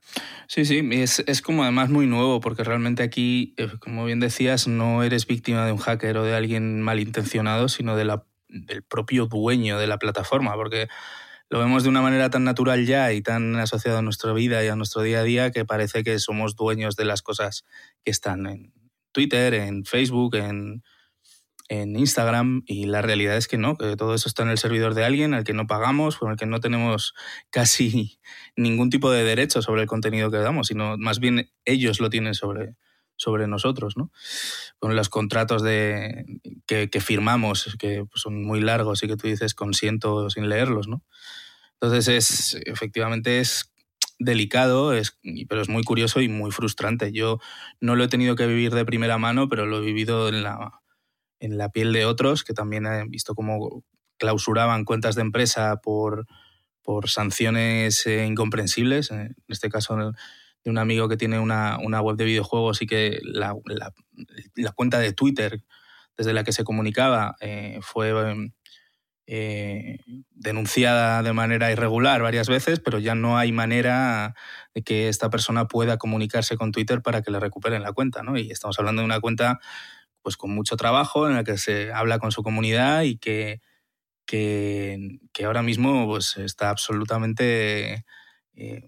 Sí, sí, es, es, como además muy nuevo, porque realmente aquí, eh, como bien decías, no eres víctima de un hacker o de alguien malintencionado, sino de la del propio dueño de la plataforma, porque lo vemos de una manera tan natural ya y tan asociado a nuestra vida y a nuestro día a día que parece que somos dueños de las cosas que están en Twitter, en Facebook, en, en Instagram y la realidad es que no, que todo eso está en el servidor de alguien al que no pagamos, con el que no tenemos casi [laughs] ningún tipo de derecho sobre el contenido que damos, sino más bien ellos lo tienen sobre, sobre nosotros, ¿no? Con los contratos de, que, firmamos, que son muy largos y que tú dices consiento sin leerlos, ¿no? Entonces es, efectivamente es delicado, es, pero es muy curioso y muy frustrante. Yo no lo he tenido que vivir de primera mano, pero lo he vivido en la, en la piel de otros que también he visto cómo clausuraban cuentas de empresa por, por sanciones eh, incomprensibles. En este caso, de un amigo que tiene una, web de videojuegos y que la, cuenta de Twitter desde la que se comunicaba eh, fue eh, denunciada de manera irregular varias veces, pero ya no hay manera de que esta persona pueda comunicarse con Twitter para que le recuperen la cuenta. ¿no? Y estamos hablando de una cuenta pues, con mucho trabajo en la que se habla con su comunidad y que, que, ahora mismo pues, está absolutamente... Eh,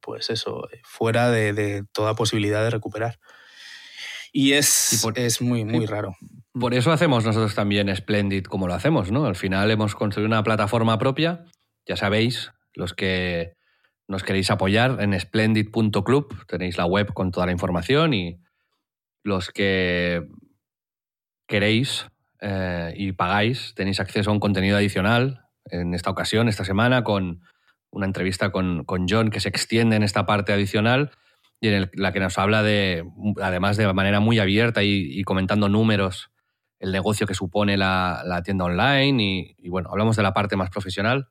pues eso, fuera de, toda posibilidad de recuperar. Y es, es muy, muy raro. Por eso hacemos nosotros también Splendid como lo hacemos, ¿no? Al final hemos construido una plataforma propia, ya sabéis, los que nos queréis apoyar en splendid.club, tenéis la web con toda la información y los que queréis eh, y pagáis, tenéis acceso a un contenido adicional en esta ocasión, esta semana, con una entrevista con, John que se extiende en esta parte adicional y en la que nos habla de, además de manera muy abierta y, comentando números, el negocio que supone la, tienda online y, bueno, hablamos de la parte más profesional,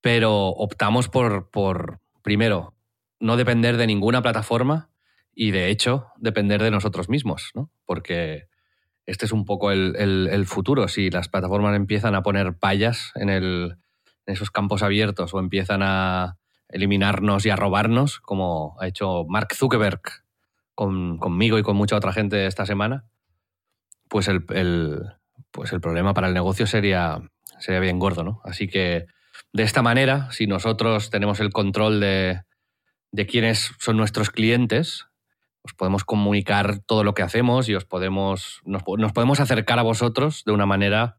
pero optamos por, por, primero, no depender de ninguna plataforma y de hecho depender de nosotros mismos, ¿no? Porque este es un poco el, futuro. Si las plataformas empiezan a poner payas en esos campos abiertos o empiezan a eliminarnos y a robarnos, como ha hecho Mark Zuckerberg conmigo y con mucha otra gente esta semana, pues el, pues el problema para el negocio sería, sería bien gordo, ¿no? Así que de esta manera, si nosotros tenemos el control de, de quiénes son nuestros clientes, os podemos comunicar todo lo que hacemos y os podemos, nos, podemos acercar a vosotros de una manera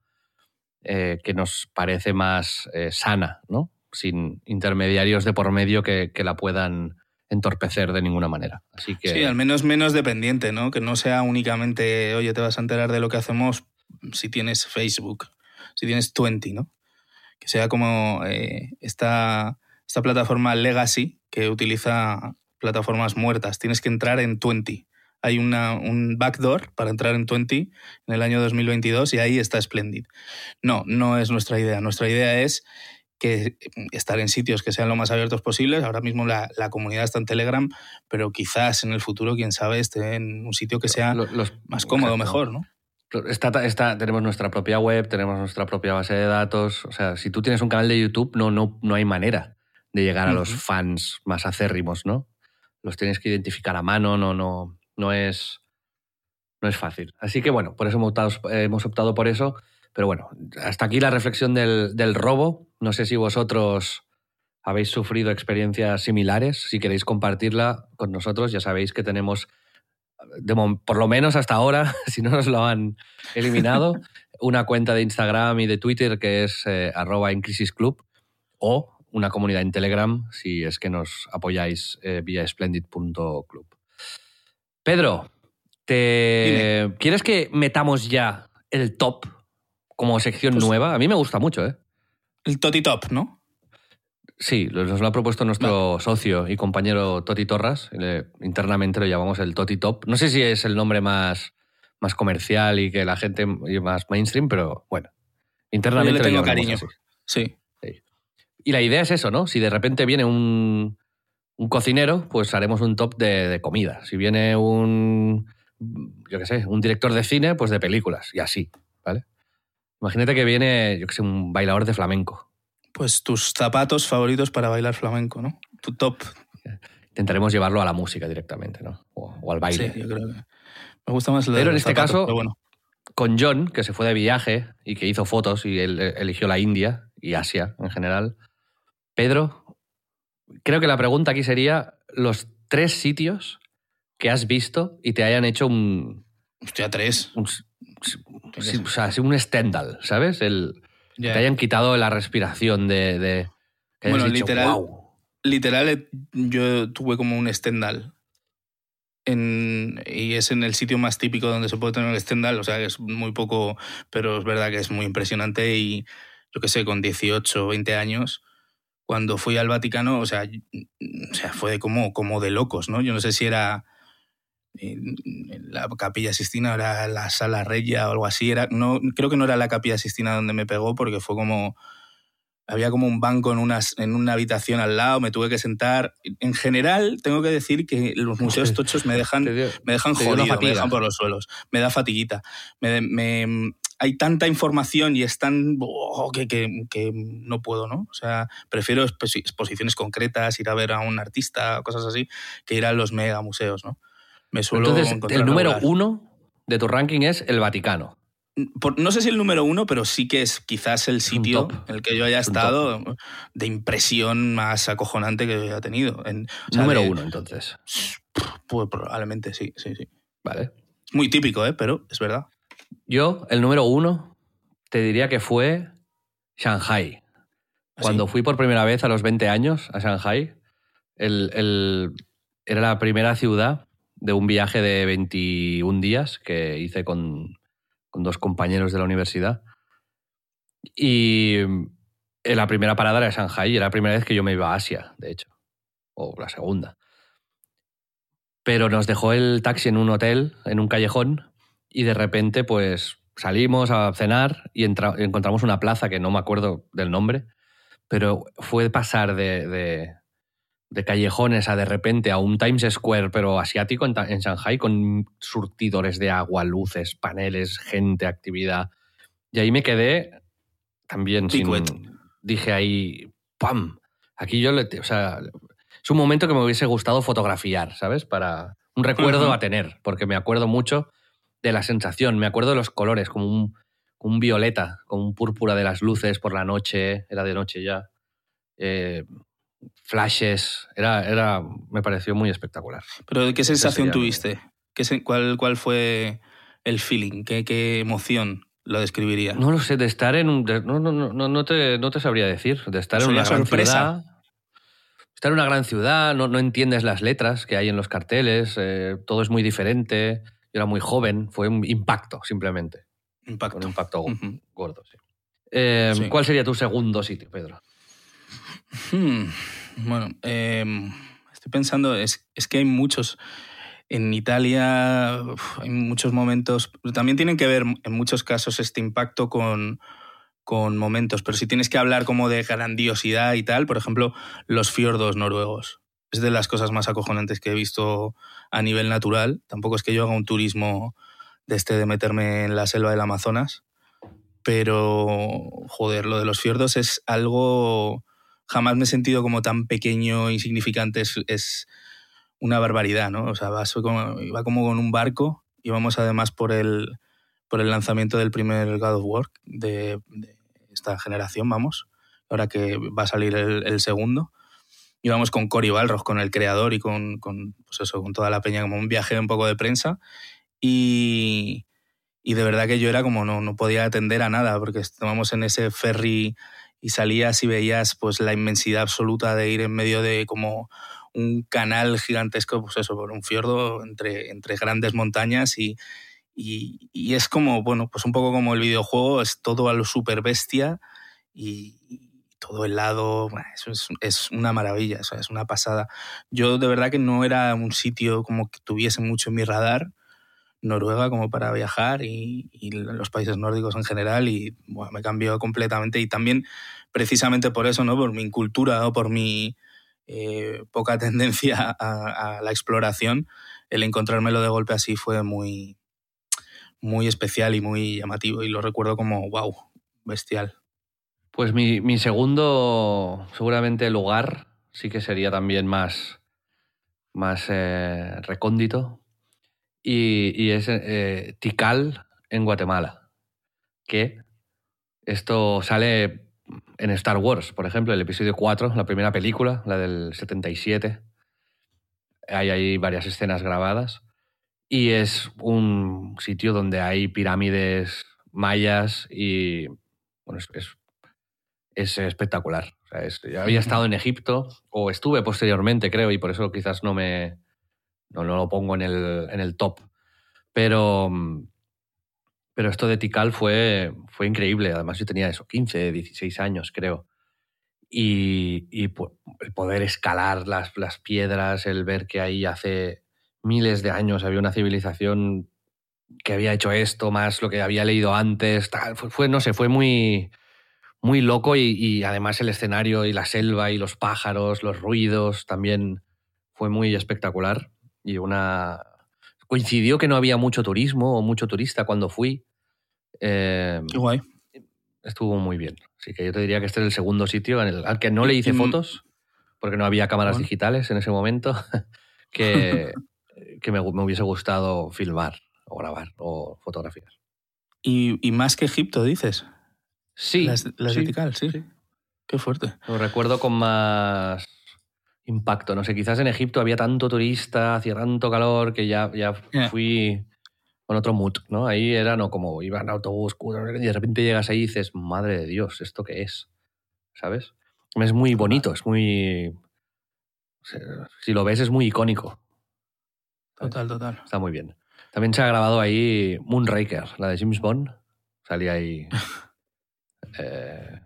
eh, que nos parece más eh, sana, ¿no? sin intermediarios de por medio que, la puedan entorpecer de ninguna manera. Que... Sí, al menos menos dependiente, ¿no? Que no sea únicamente, oye, te vas a enterar de lo que hacemos si tienes Facebook si tienes 20, ¿no? Que sea como eh, esta, esta plataforma Legacy que utiliza plataformas muertas. Tienes que entrar en 20. Hay una, un backdoor para entrar en 20 en el año 2022 y ahí está Splendid. No, no es nuestra idea. Nuestra idea es que estar en sitios que sean lo más abiertos posibles. Ahora mismo la, la, comunidad está en Telegram, pero quizás en el futuro, quién sabe, esté en un sitio que sea los, los, más cómodo, mejor, ¿no? Está, está, tenemos nuestra propia web, tenemos nuestra propia base de datos. O sea, si tú tienes un canal de YouTube, no, no, no hay manera de llegar a los fans más acérrimos, ¿no? Los tienes que identificar a mano, no, no, no es, no es fácil. Así que bueno, por eso hemos optado, hemos optado por eso. Pero bueno, hasta aquí la reflexión del, del robo. No sé si vosotros habéis sufrido experiencias similares. Si queréis compartirla con nosotros, ya sabéis que tenemos, de, por lo menos hasta ahora, [laughs] si no nos lo han eliminado, [laughs] una cuenta de Instagram y de Twitter que es eh, arroba en Crisis Club o una comunidad en Telegram si es que nos apoyáis eh, vía splendid.club. Pedro, te... ¿quieres que metamos ya el top como sección pues, nueva? A mí me gusta mucho, ¿eh? El Toti Top, ¿no? Sí, nos lo ha propuesto nuestro vale. socio y compañero Toti Torras. Le, internamente lo llamamos el Toti Top. No sé si es el nombre más, más comercial y que la gente más mainstream, pero bueno. Internamente Yo le tengo cariño. Así. Sí. Y la idea es eso, ¿no? Si de repente viene un, un cocinero, pues haremos un top de, de, comida. Si viene un, yo qué sé, un director de cine, pues de películas y así, ¿vale? Imagínate que viene, yo qué sé, un bailador de flamenco. Pues tus zapatos favoritos para bailar flamenco, ¿no? Tu top. Intentaremos llevarlo a la música directamente, ¿no? O, o al baile. Sí, yo creo que me gusta más el Pero en este zapatos, caso, bueno. con John, que se fue de viaje y que hizo fotos y él eligió la India y Asia en general, Pedro, creo que la pregunta aquí sería los tres sitios que has visto y te hayan hecho un... Hostia, tres. un o sea, un Stendhal, ¿sabes? El. Que te hayan quitado la respiración de... de que hayas Bueno, dicho, literal-. Literal, eh, yo tuve como un Stendhal. En, y es en el sitio más típico donde se puede tener el Stendhal, o sea, que es muy poco, pero es verdad que es muy impresionante y yo qué sé, con 18 o 20 años, cuando fui al Vaticano, o sea, o sea fue como, como de locos, ¿no? Yo no sé si era en la Capilla Sistina, era la Sala Regia o algo así, era, no, creo que no era la Capilla Sistina donde me pegó porque fue como había como un banco en, unas, en una habitación al lado, me tuve que sentar. En general, tengo que decir que los museos tochos me dejan, me dejan una jodido, me dejan por los suelos, me da fatiguita. Me, me- hay tanta información y es tan... oh, que, que- que no puedo, ¿no? O sea, prefiero exposi- exposiciones concretas, ir a ver a un artista, cosas así, que ir a los mega museos, ¿no? Me suelo Entonces, el número regular. uno de tu ranking es el Vaticano. Por- no sé si el número uno, pero sí que es quizás el sitio en el que yo haya estado de impresión más acojonante que haya tenido. En- o sea, número de- uno, entonces. Pues probablemente sí, sí, sí. Vale. Muy típico, ¿eh? Pero es verdad. Yo, el número uno, te diría que fue Shanghai. Así. Cuando fui por primera vez a los 20 años a Shanghai, el- el- era la primera ciudad de un viaje de 21 días que hice con, con dos compañeros de la universidad. Y eh, la primera parada era Shanghai y era la primera vez que yo me iba a Asia, de hecho. O la segunda. Pero nos dejó el taxi en un hotel, en un callejón, y de repente, pues salimos a cenar y entra- encontramos una plaza que no me acuerdo del nombre, pero fue pasar de, de- de callejones a de repente a un Times Square, pero asiático en, en Shanghai, con surtidores de agua, luces, paneles, gente, actividad. Y ahí me quedé también sin. Dije ahí, ¡pam! Aquí yo, le, o sea, es un momento que me hubiese gustado fotografiar, ¿sabes? Para un recuerdo Ujú. a tener, porque me acuerdo mucho de la sensación, me acuerdo de los colores, como un, como un violeta, como un púrpura de las luces por la noche, era de noche ya. Eh, flashes, era, era, me pareció muy espectacular. Pero ¿qué sensación sería tuviste? ¿Qué se- cuál, ¿Cuál fue el feeling? ¿Qué, qué emoción lo describiría? No lo sé, de estar en un. de- no, no, no, no, te, no te sabría decir. De estar en una gran sorpresa. ciudad. Estar en una gran ciudad, no, no entiendes las letras que hay en los carteles, eh, todo es muy diferente. Yo era muy joven, fue un impacto, simplemente. Impacto. Un impacto gordo, sí. Eh, Sí. ¿Cuál sería tu segundo sitio, Pedro? Hmm, Bueno, eh, estoy pensando, es, es que hay muchos. En Italia uf, hay muchos momentos, también tienen que ver en muchos casos este impacto con, con momentos, pero si tienes que hablar como de grandiosidad y tal, por ejemplo, los fiordos noruegos. Es de las cosas más acojonantes que he visto a nivel natural. Tampoco es que yo haga un turismo de este de meterme en la selva del Amazonas, pero joder, lo de los fiordos es algo jamás me he sentido como tan pequeño, insignificante, es, es una barbaridad, ¿no? O sea, vas iba como con un barco, íbamos además por el, por el lanzamiento del primer God of War de, esta generación, vamos, ahora que va a salir el segundo. Íbamos con Cory Balrog, con el creador y con, con, pues eso, con toda la peña, como un viaje un poco de prensa. Y, y de verdad que yo era como no, no podía atender a nada, porque estábamos en ese ferry y salías y veías pues la inmensidad absoluta de ir en medio de como un canal gigantesco, pues eso, por un fiordo entre, entre grandes montañas y, y, y es como, bueno, pues un poco como el videojuego, es todo a lo super bestia y todo helado, bueno, eso es, una maravilla, o sea, es una pasada. Yo de verdad que no era un sitio como que tuviese mucho en mi radar, Noruega como para viajar y, los países nórdicos en general y me cambió completamente y también precisamente por eso, ¿no? por mi cultura o por mi eh, poca [laughs] tendencia a, a, la exploración, el encontrármelo de golpe así fue muy, muy especial y muy llamativo y lo recuerdo como, wow, bestial. Pues mi, segundo, seguramente, lugar sí que sería también más, más eh, recóndito, y, es eh, Tikal en Guatemala. Que esto sale en Star Wars, por ejemplo, el episodio 4, la primera película, la del 77. Hay ahí varias escenas grabadas. Y es un sitio donde hay pirámides mayas y bueno, es, es espectacular. O sea, es, yo había estado en Egipto, o estuve posteriormente, creo, y por eso quizás no me, no, no lo pongo en el, en el top. Pero, pero esto de Tikal fue, fue increíble. Además, yo tenía eso, 15, 16 años, creo. Y, y el poder escalar las, las, piedras, el ver que ahí hace miles de años había una civilización que había hecho esto, más lo que había leído antes, tal. Fue, fue no sé, fue muy, muy loco y, y además el escenario y la selva y los pájaros, los ruidos, también fue muy espectacular y una coincidió que no había mucho turismo o mucho turista cuando fui. Eh, Qué guay. Estuvo muy bien. Así que yo te diría que este es el segundo sitio en el, al que no le hice fotos, porque no había cámaras bueno. digitales en ese momento, [laughs] que, [laughs] que me, me, hubiese gustado filmar o grabar o fotografiar. ¿Y, y más que Egipto, dices? Sí. Las, las sí, vertical, sí. sí. Qué fuerte. Lo recuerdo con más impacto. No sé, quizás en Egipto había tanto turista, hacía tanto calor que ya, ya yeah. fui con otro mood, ¿no? Ahí era no como iba en autobús y de repente llegas ahí y dices, madre de Dios, ¿esto qué es? ¿Sabes? Es muy bonito, es muy... Si lo ves es muy icónico. Total, total. Está muy bien. También se ha grabado ahí Moonraker, la de James Bond. Salía ahí [laughs] eh,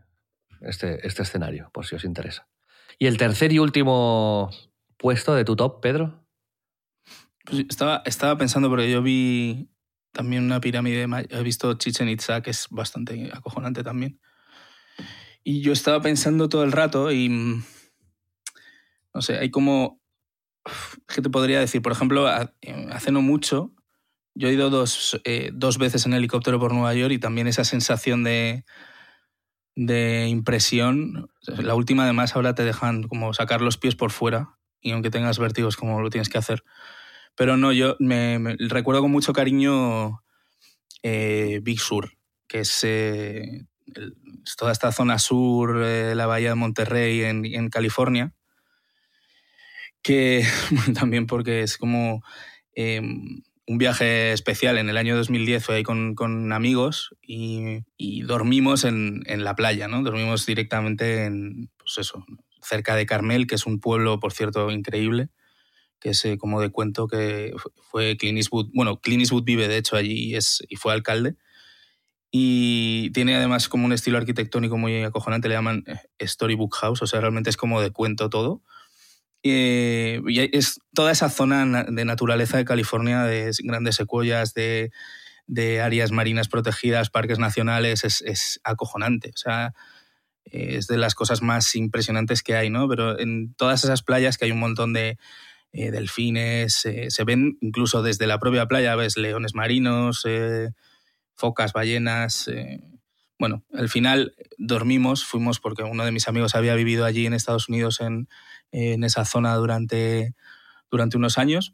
este, este escenario, por si os interesa. ¿Y el tercer y último puesto de tu top, Pedro? Pues estaba, estaba pensando, porque yo vi también una pirámide, he visto Chichen Itza, que es bastante acojonante también. Y yo estaba pensando todo el rato y, no sé, hay como, ¿qué te podría decir? Por ejemplo, hace no mucho, yo he ido dos, eh, dos veces en helicóptero por Nueva York y también esa sensación de, de impresión. La última, además, ahora te dejan como sacar los pies por fuera y aunque tengas vértigos, como lo tienes que hacer. Pero no, yo me, recuerdo con mucho cariño eh, Big Sur, que es, eh, toda esta zona sur, eh, la bahía de Monterrey en, en California, que [laughs] también porque es como em, un viaje especial en el año 2010 fue ahí con, con amigos y, dormimos en, en, la playa, ¿no? Dormimos directamente en, pues eso, cerca de Carmel, que es un pueblo, por cierto, increíble, que es eh, como de cuento que fue Clint bueno, Clint vive de hecho allí y, es, y fue alcalde. y tiene además como un estilo arquitectónico muy acojonante, le llaman eh, Storybook House, o sea, realmente es como de cuento todo. Eh, y es toda esa zona de naturaleza de California, de grandes secuoyas, de, áreas marinas protegidas, parques nacionales, es, acojonante. O sea, es de las cosas más impresionantes que hay, ¿no? Pero en todas esas playas que hay un montón de eh, delfines, se ven incluso desde la propia playa, ves leones marinos, focas, ballenas. Bueno, al final dormimos, fuimos porque uno de mis amigos había vivido allí en Estados Unidos en, esa zona durante, durante unos años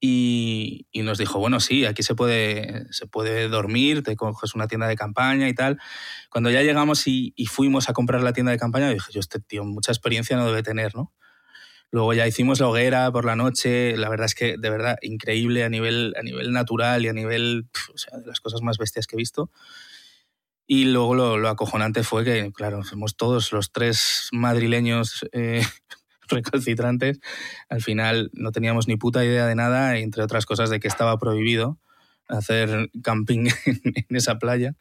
y, nos dijo, bueno, sí, aquí se puede, se puede dormir, te coges una tienda de campaña y tal. Cuando ya llegamos y, y fuimos a comprar la tienda de campaña, dije, yo este tío mucha experiencia no debe tener, ¿no? Luego ya hicimos la hoguera por la noche. La verdad es que, de verdad, increíble a nivel, a nivel natural y a nivel, o sea, de las cosas más bestias que he visto. Y luego lo, acojonante fue que, claro, somos todos los tres madrileños eh, [laughs] recalcitrantes. Al final no teníamos ni puta idea de nada, entre otras cosas de que estaba prohibido hacer camping [laughs] en esa playa.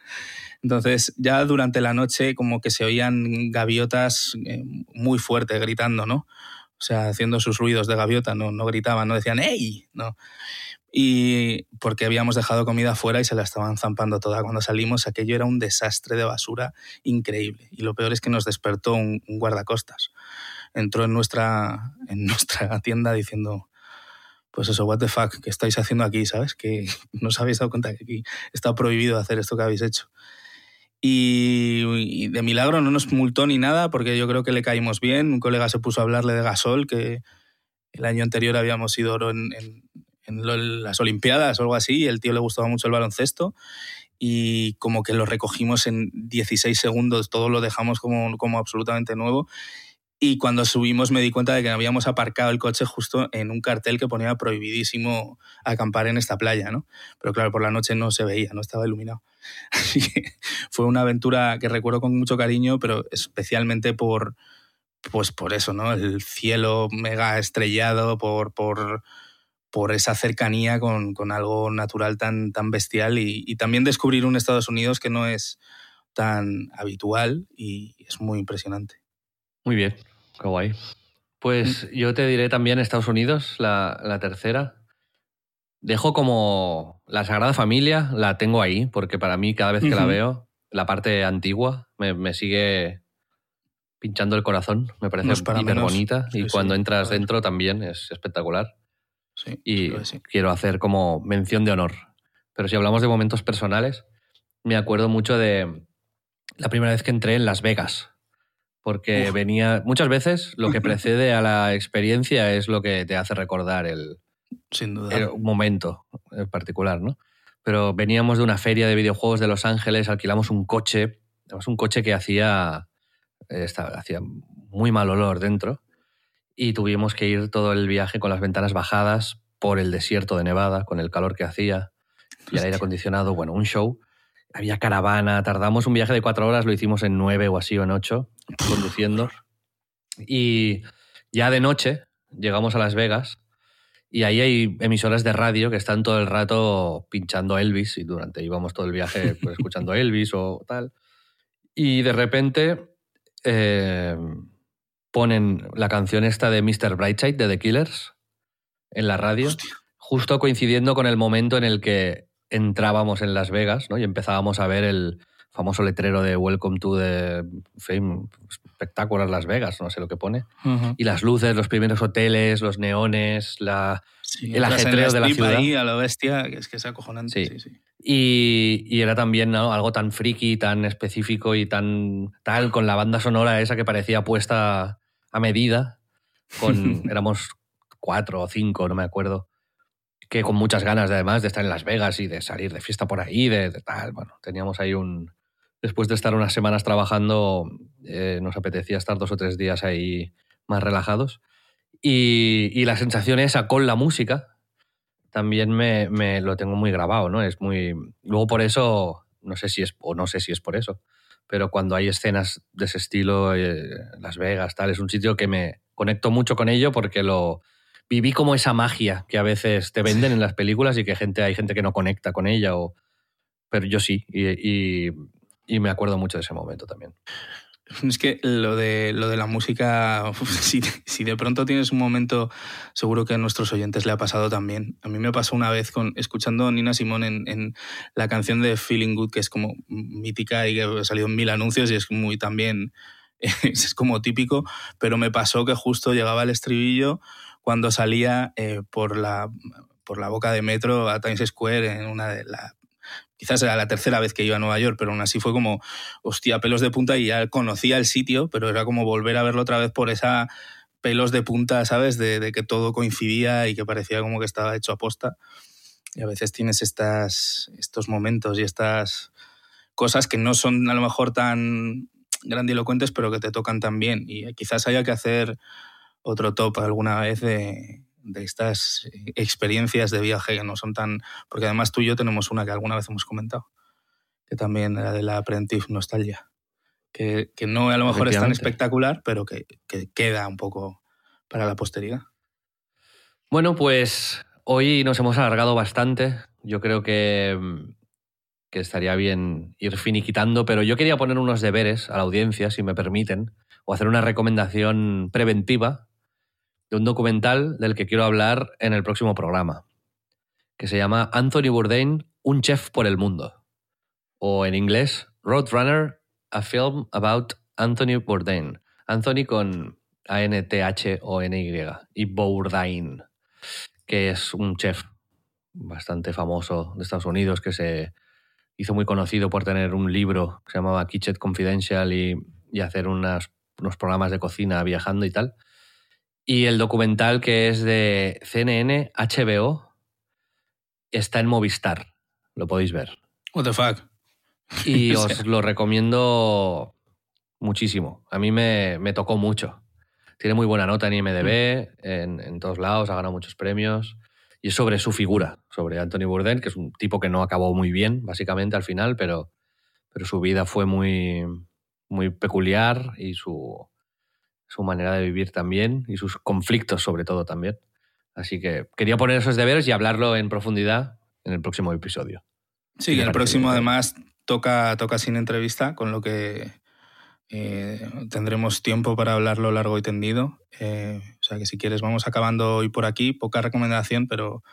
Entonces, ya durante la noche como que se oían gaviotas eh, muy fuerte gritando, ¿no? o sea, haciendo sus ruidos de gaviota, no, no gritaban, no decían ¡Ey! No. Y porque habíamos dejado comida afuera y se la estaban zampando toda. Cuando salimos, aquello era un desastre de basura increíble. Y lo peor es que nos despertó un, guardacostas. Entró en nuestra, en nuestra [laughs] tienda diciendo, pues eso, what the fuck, ¿qué estáis haciendo aquí? ¿Sabes? Que [laughs] no os habéis dado cuenta que aquí está prohibido hacer esto que habéis hecho. Y, de milagro no nos multó ni nada porque yo creo que le caímos bien. Un colega se puso a hablarle de Gasol, que el año anterior habíamos ido en, en, las Olimpiadas o algo así, el tío le gustaba mucho el baloncesto y como que lo recogimos en 16 segundos, todo lo dejamos como, como absolutamente nuevo y cuando subimos me di cuenta de que habíamos aparcado el coche justo en un cartel que ponía prohibidísimo acampar en esta playa, ¿no? Pero claro, por la noche no se veía, no estaba iluminado. [laughs] Así que fue una aventura que recuerdo con mucho cariño, pero especialmente por, pues por eso, ¿no? El cielo mega estrellado, por, por, por esa cercanía con, con, algo natural tan, tan bestial y, y también descubrir un Estados Unidos que no es tan habitual y es muy impresionante. Muy bien, qué guay. Pues yo te diré también Estados Unidos, la, tercera. Dejo como la Sagrada Familia, la tengo ahí, porque para mí cada vez que la veo, la parte antigua me, sigue pinchando el corazón, me parece súper bonita y cuando entras dentro también es espectacular. Y quiero hacer como mención de honor. Pero si hablamos de momentos personales, me acuerdo mucho de la primera vez que entré en Las Vegas porque venía muchas veces lo que [laughs] precede a la experiencia es lo que te hace recordar el, Sin duda. momento en particular, ¿no? Pero veníamos de una feria de videojuegos de Los Ángeles, alquilamos un coche, un coche que hacía, hacía muy mal olor dentro y tuvimos que ir todo el viaje con las ventanas bajadas por el desierto de Nevada, con el calor que hacía y el aire acondicionado, bueno, un show había caravana, tardamos un viaje de cuatro horas, lo hicimos en nueve o así o en ocho, conduciendo. Y ya de noche llegamos a Las Vegas y ahí hay emisoras de radio que están todo el rato pinchando Elvis y durante íbamos todo el viaje pues, escuchando Elvis o tal. Y de repente eh, ponen la canción esta de Mr. Brightside de The Killers en la radio, justo coincidiendo con el momento en el que entrábamos en Las Vegas ¿no? y empezábamos a ver el famoso letrero de Welcome to the Fame Spectacular Las Vegas, no sé lo que pone. Y las luces, los primeros hoteles, los neones, la, el ajetreo de la ciudad. Ahí a la bestia, que es que es acojonante. Sí. Y, y, era también algo tan friki, tan específico y tan tal, con la banda sonora esa que parecía puesta a medida. Con, [laughs] éramos cuatro o cinco, no me acuerdo que con muchas ganas de, además de estar en Las Vegas y de salir de fiesta por ahí, de, tal. Bueno, teníamos ahí un... Después de estar unas semanas trabajando, eh, nos apetecía estar dos o tres días ahí más relajados. Y, y la sensación esa con la música también me, me, lo tengo muy grabado, ¿no? Es muy... Luego por eso, no sé si es, o no sé si es por eso, pero cuando hay escenas de ese estilo, eh, Las Vegas, tal, es un sitio que me conecto mucho con ello porque lo viví como esa magia que a veces te venden en las películas y que gente, hay gente que no conecta con ella o pero yo sí, y, y me acuerdo mucho de ese momento también. [laughs] Es que lo de, lo de la música, [laughs] si, de pronto tienes un momento, seguro que a nuestros oyentes le ha pasado también. A mí me pasó una vez con, escuchando a Nina Simón en, en la canción de Feeling Good, que es como mítica y que ha salido en mil anuncios y es muy también, [laughs] es como típico, pero me pasó que justo llegaba el estribillo cuando salía eh, por, la, por la boca de metro a Times Square en una de las quizás era la tercera vez que iba a Nueva York, pero aún así fue como, hostia, pelos de punta y ya conocía el sitio, pero era como volver a verlo otra vez por esa pelos de punta, ¿sabes? De, que todo coincidía y que parecía como que estaba hecho a posta. Y a veces tienes estas, estos momentos y estas cosas que no son a lo mejor tan grandilocuentes, pero que te tocan tan bien. Y quizás haya que hacer otro top alguna vez de, de estas experiencias de viaje que no son tan... Porque además tú y yo tenemos una que alguna vez hemos comentado, que también era de la Apprentice Nostalgia, que, que no a lo mejor es tan espectacular, pero que, que queda un poco para la posteridad. Bueno, pues hoy nos hemos alargado bastante. Yo creo que, que estaría bien ir finiquitando, pero yo quería poner unos deberes a la audiencia, si me permiten, o hacer una recomendación preventiva de un documental del que quiero hablar en el próximo programa, que se llama Anthony Bourdain, un chef por el mundo, o en inglés Roadrunner, a film about Anthony Bourdain. Anthony con A-N-T-H-O-N-Y y Bourdain, que es un chef bastante famoso de Estados Unidos que se hizo muy conocido por tener un libro que se llamaba Kitchen Confidential y, hacer unos programas de cocina viajando y tal. Y el documental que es de CNN, HBO, está en Movistar. Lo podéis ver. What the fuck. Y [laughs] os lo recomiendo muchísimo. A mí me, tocó mucho. Tiene muy buena nota en IMDB, en, en, todos lados, ha ganado muchos premios. Y es sobre su figura, sobre Anthony Bourdain, que es un tipo que no acabó muy bien, básicamente, al final, pero, pero su vida fue muy, muy peculiar y su, su manera de vivir también y sus conflictos sobre todo también. Así que quería poner esos deberes y hablarlo en profundidad en el próximo episodio. Sí, el próximo además toca, toca sin entrevista, con lo que eh, tendremos tiempo para hablarlo largo y tendido. Eh, o sea que si quieres vamos acabando hoy por aquí, poca recomendación, pero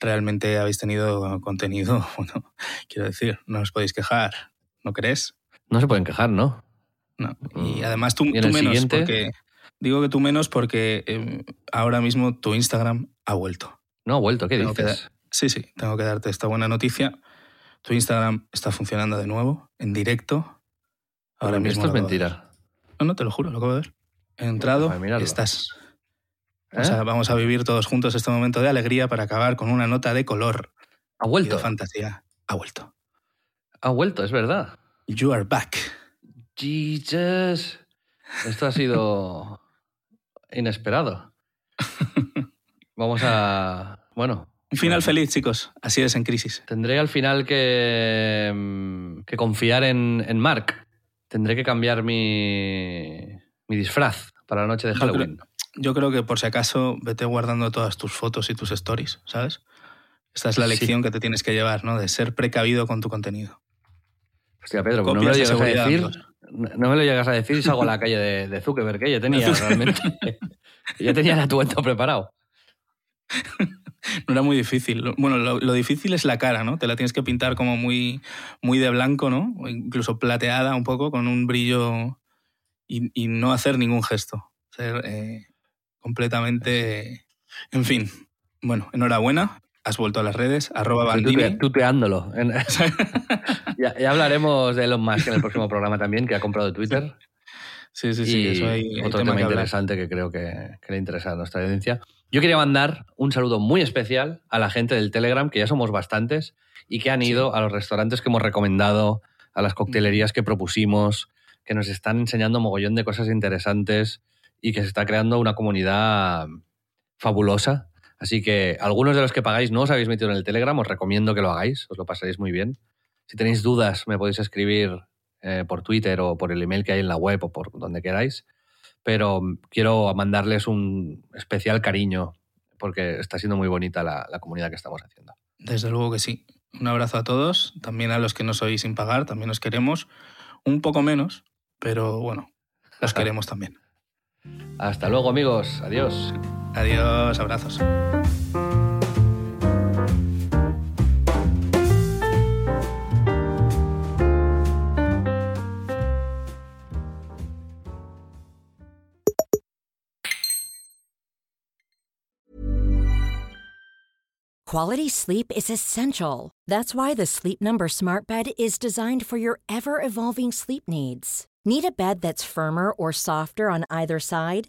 realmente habéis tenido contenido, [laughs] bueno, quiero decir, no os podéis quejar, ¿no crees? No se pueden quejar, ¿no? No. Y mm. además tú, menos, porque. Digo que tú menos porque em, ahora mismo tu Instagram ha vuelto. No ha vuelto, ¿qué dices? sí, sí, tengo que darte esta buena noticia. Tu Instagram está funcionando de nuevo, en directo. Ahora mismo. Esto es mentira. No, no, te lo juro, lo acabo de ver. He entrado, estás. O sea, ¿Eh? vamos a vivir todos juntos este momento de alegría para acabar con una nota de color. Ha vuelto. de fantasía. Ha vuelto. Ha vuelto, es verdad. You are back. Jesus. Esto ha sido inesperado. Vamos a. Bueno. Un final feliz, chicos. Así es en crisis. Tendré al final que, mm, que confiar en, en Mark. Tendré que cambiar mi, mi disfraz para la noche de Halloween. Yo creo, que por si acaso vete guardando todas tus fotos y tus stories, ¿sabes? Esta es la lección que te tienes que llevar, ¿no? De ser precavido con tu contenido. Hostia, Pedro, no me lo llegas a decir. No me lo llegas a decir y salgo a la calle de, de Zuckerberg, que ya tenía realmente. [laughs] ya tenía el atuendo preparado. No era muy difícil. Bueno, lo, difícil es la cara, ¿no? Te la tienes que pintar como muy, muy de blanco, ¿no? O incluso plateada un poco, con un brillo y, no hacer ningún gesto. Ser eh, completamente... En fin, bueno, enhorabuena has vuelto a las redes, arroba Bandini. tuteándolo. [laughs] [laughs] ya, hablaremos de Elon Musk en el próximo programa también, que ha comprado Twitter. Sí, sí, sí. eso hay, otro tema, interesante que creo que, le interesa a nuestra audiencia. Yo quería mandar un saludo muy especial a la gente del Telegram, que ya somos bastantes, y que han ido a los restaurantes que hemos recomendado, a las coctelerías que propusimos, que nos están enseñando mogollón de cosas interesantes y que se está creando una comunidad fabulosa Así que algunos de los que pagáis no os habéis metido en el Telegram, os recomiendo que lo hagáis, os lo pasaréis muy bien. Si tenéis dudas, me podéis escribir eh, por Twitter o por el email que hay en la web o por donde queráis. Pero quiero mandarles un especial cariño porque está siendo muy bonita la, comunidad que estamos haciendo. Desde luego que sí. Un abrazo a todos, también a los que no sois sin pagar, también os queremos. Un poco menos, pero bueno, os [laughs] queremos también. Hasta luego, amigos. Adiós. Adiós, abrazos. Quality sleep is essential. That's why the Sleep Number Smart Bed is designed for your ever evolving sleep needs. Need a bed that's firmer or softer on either side?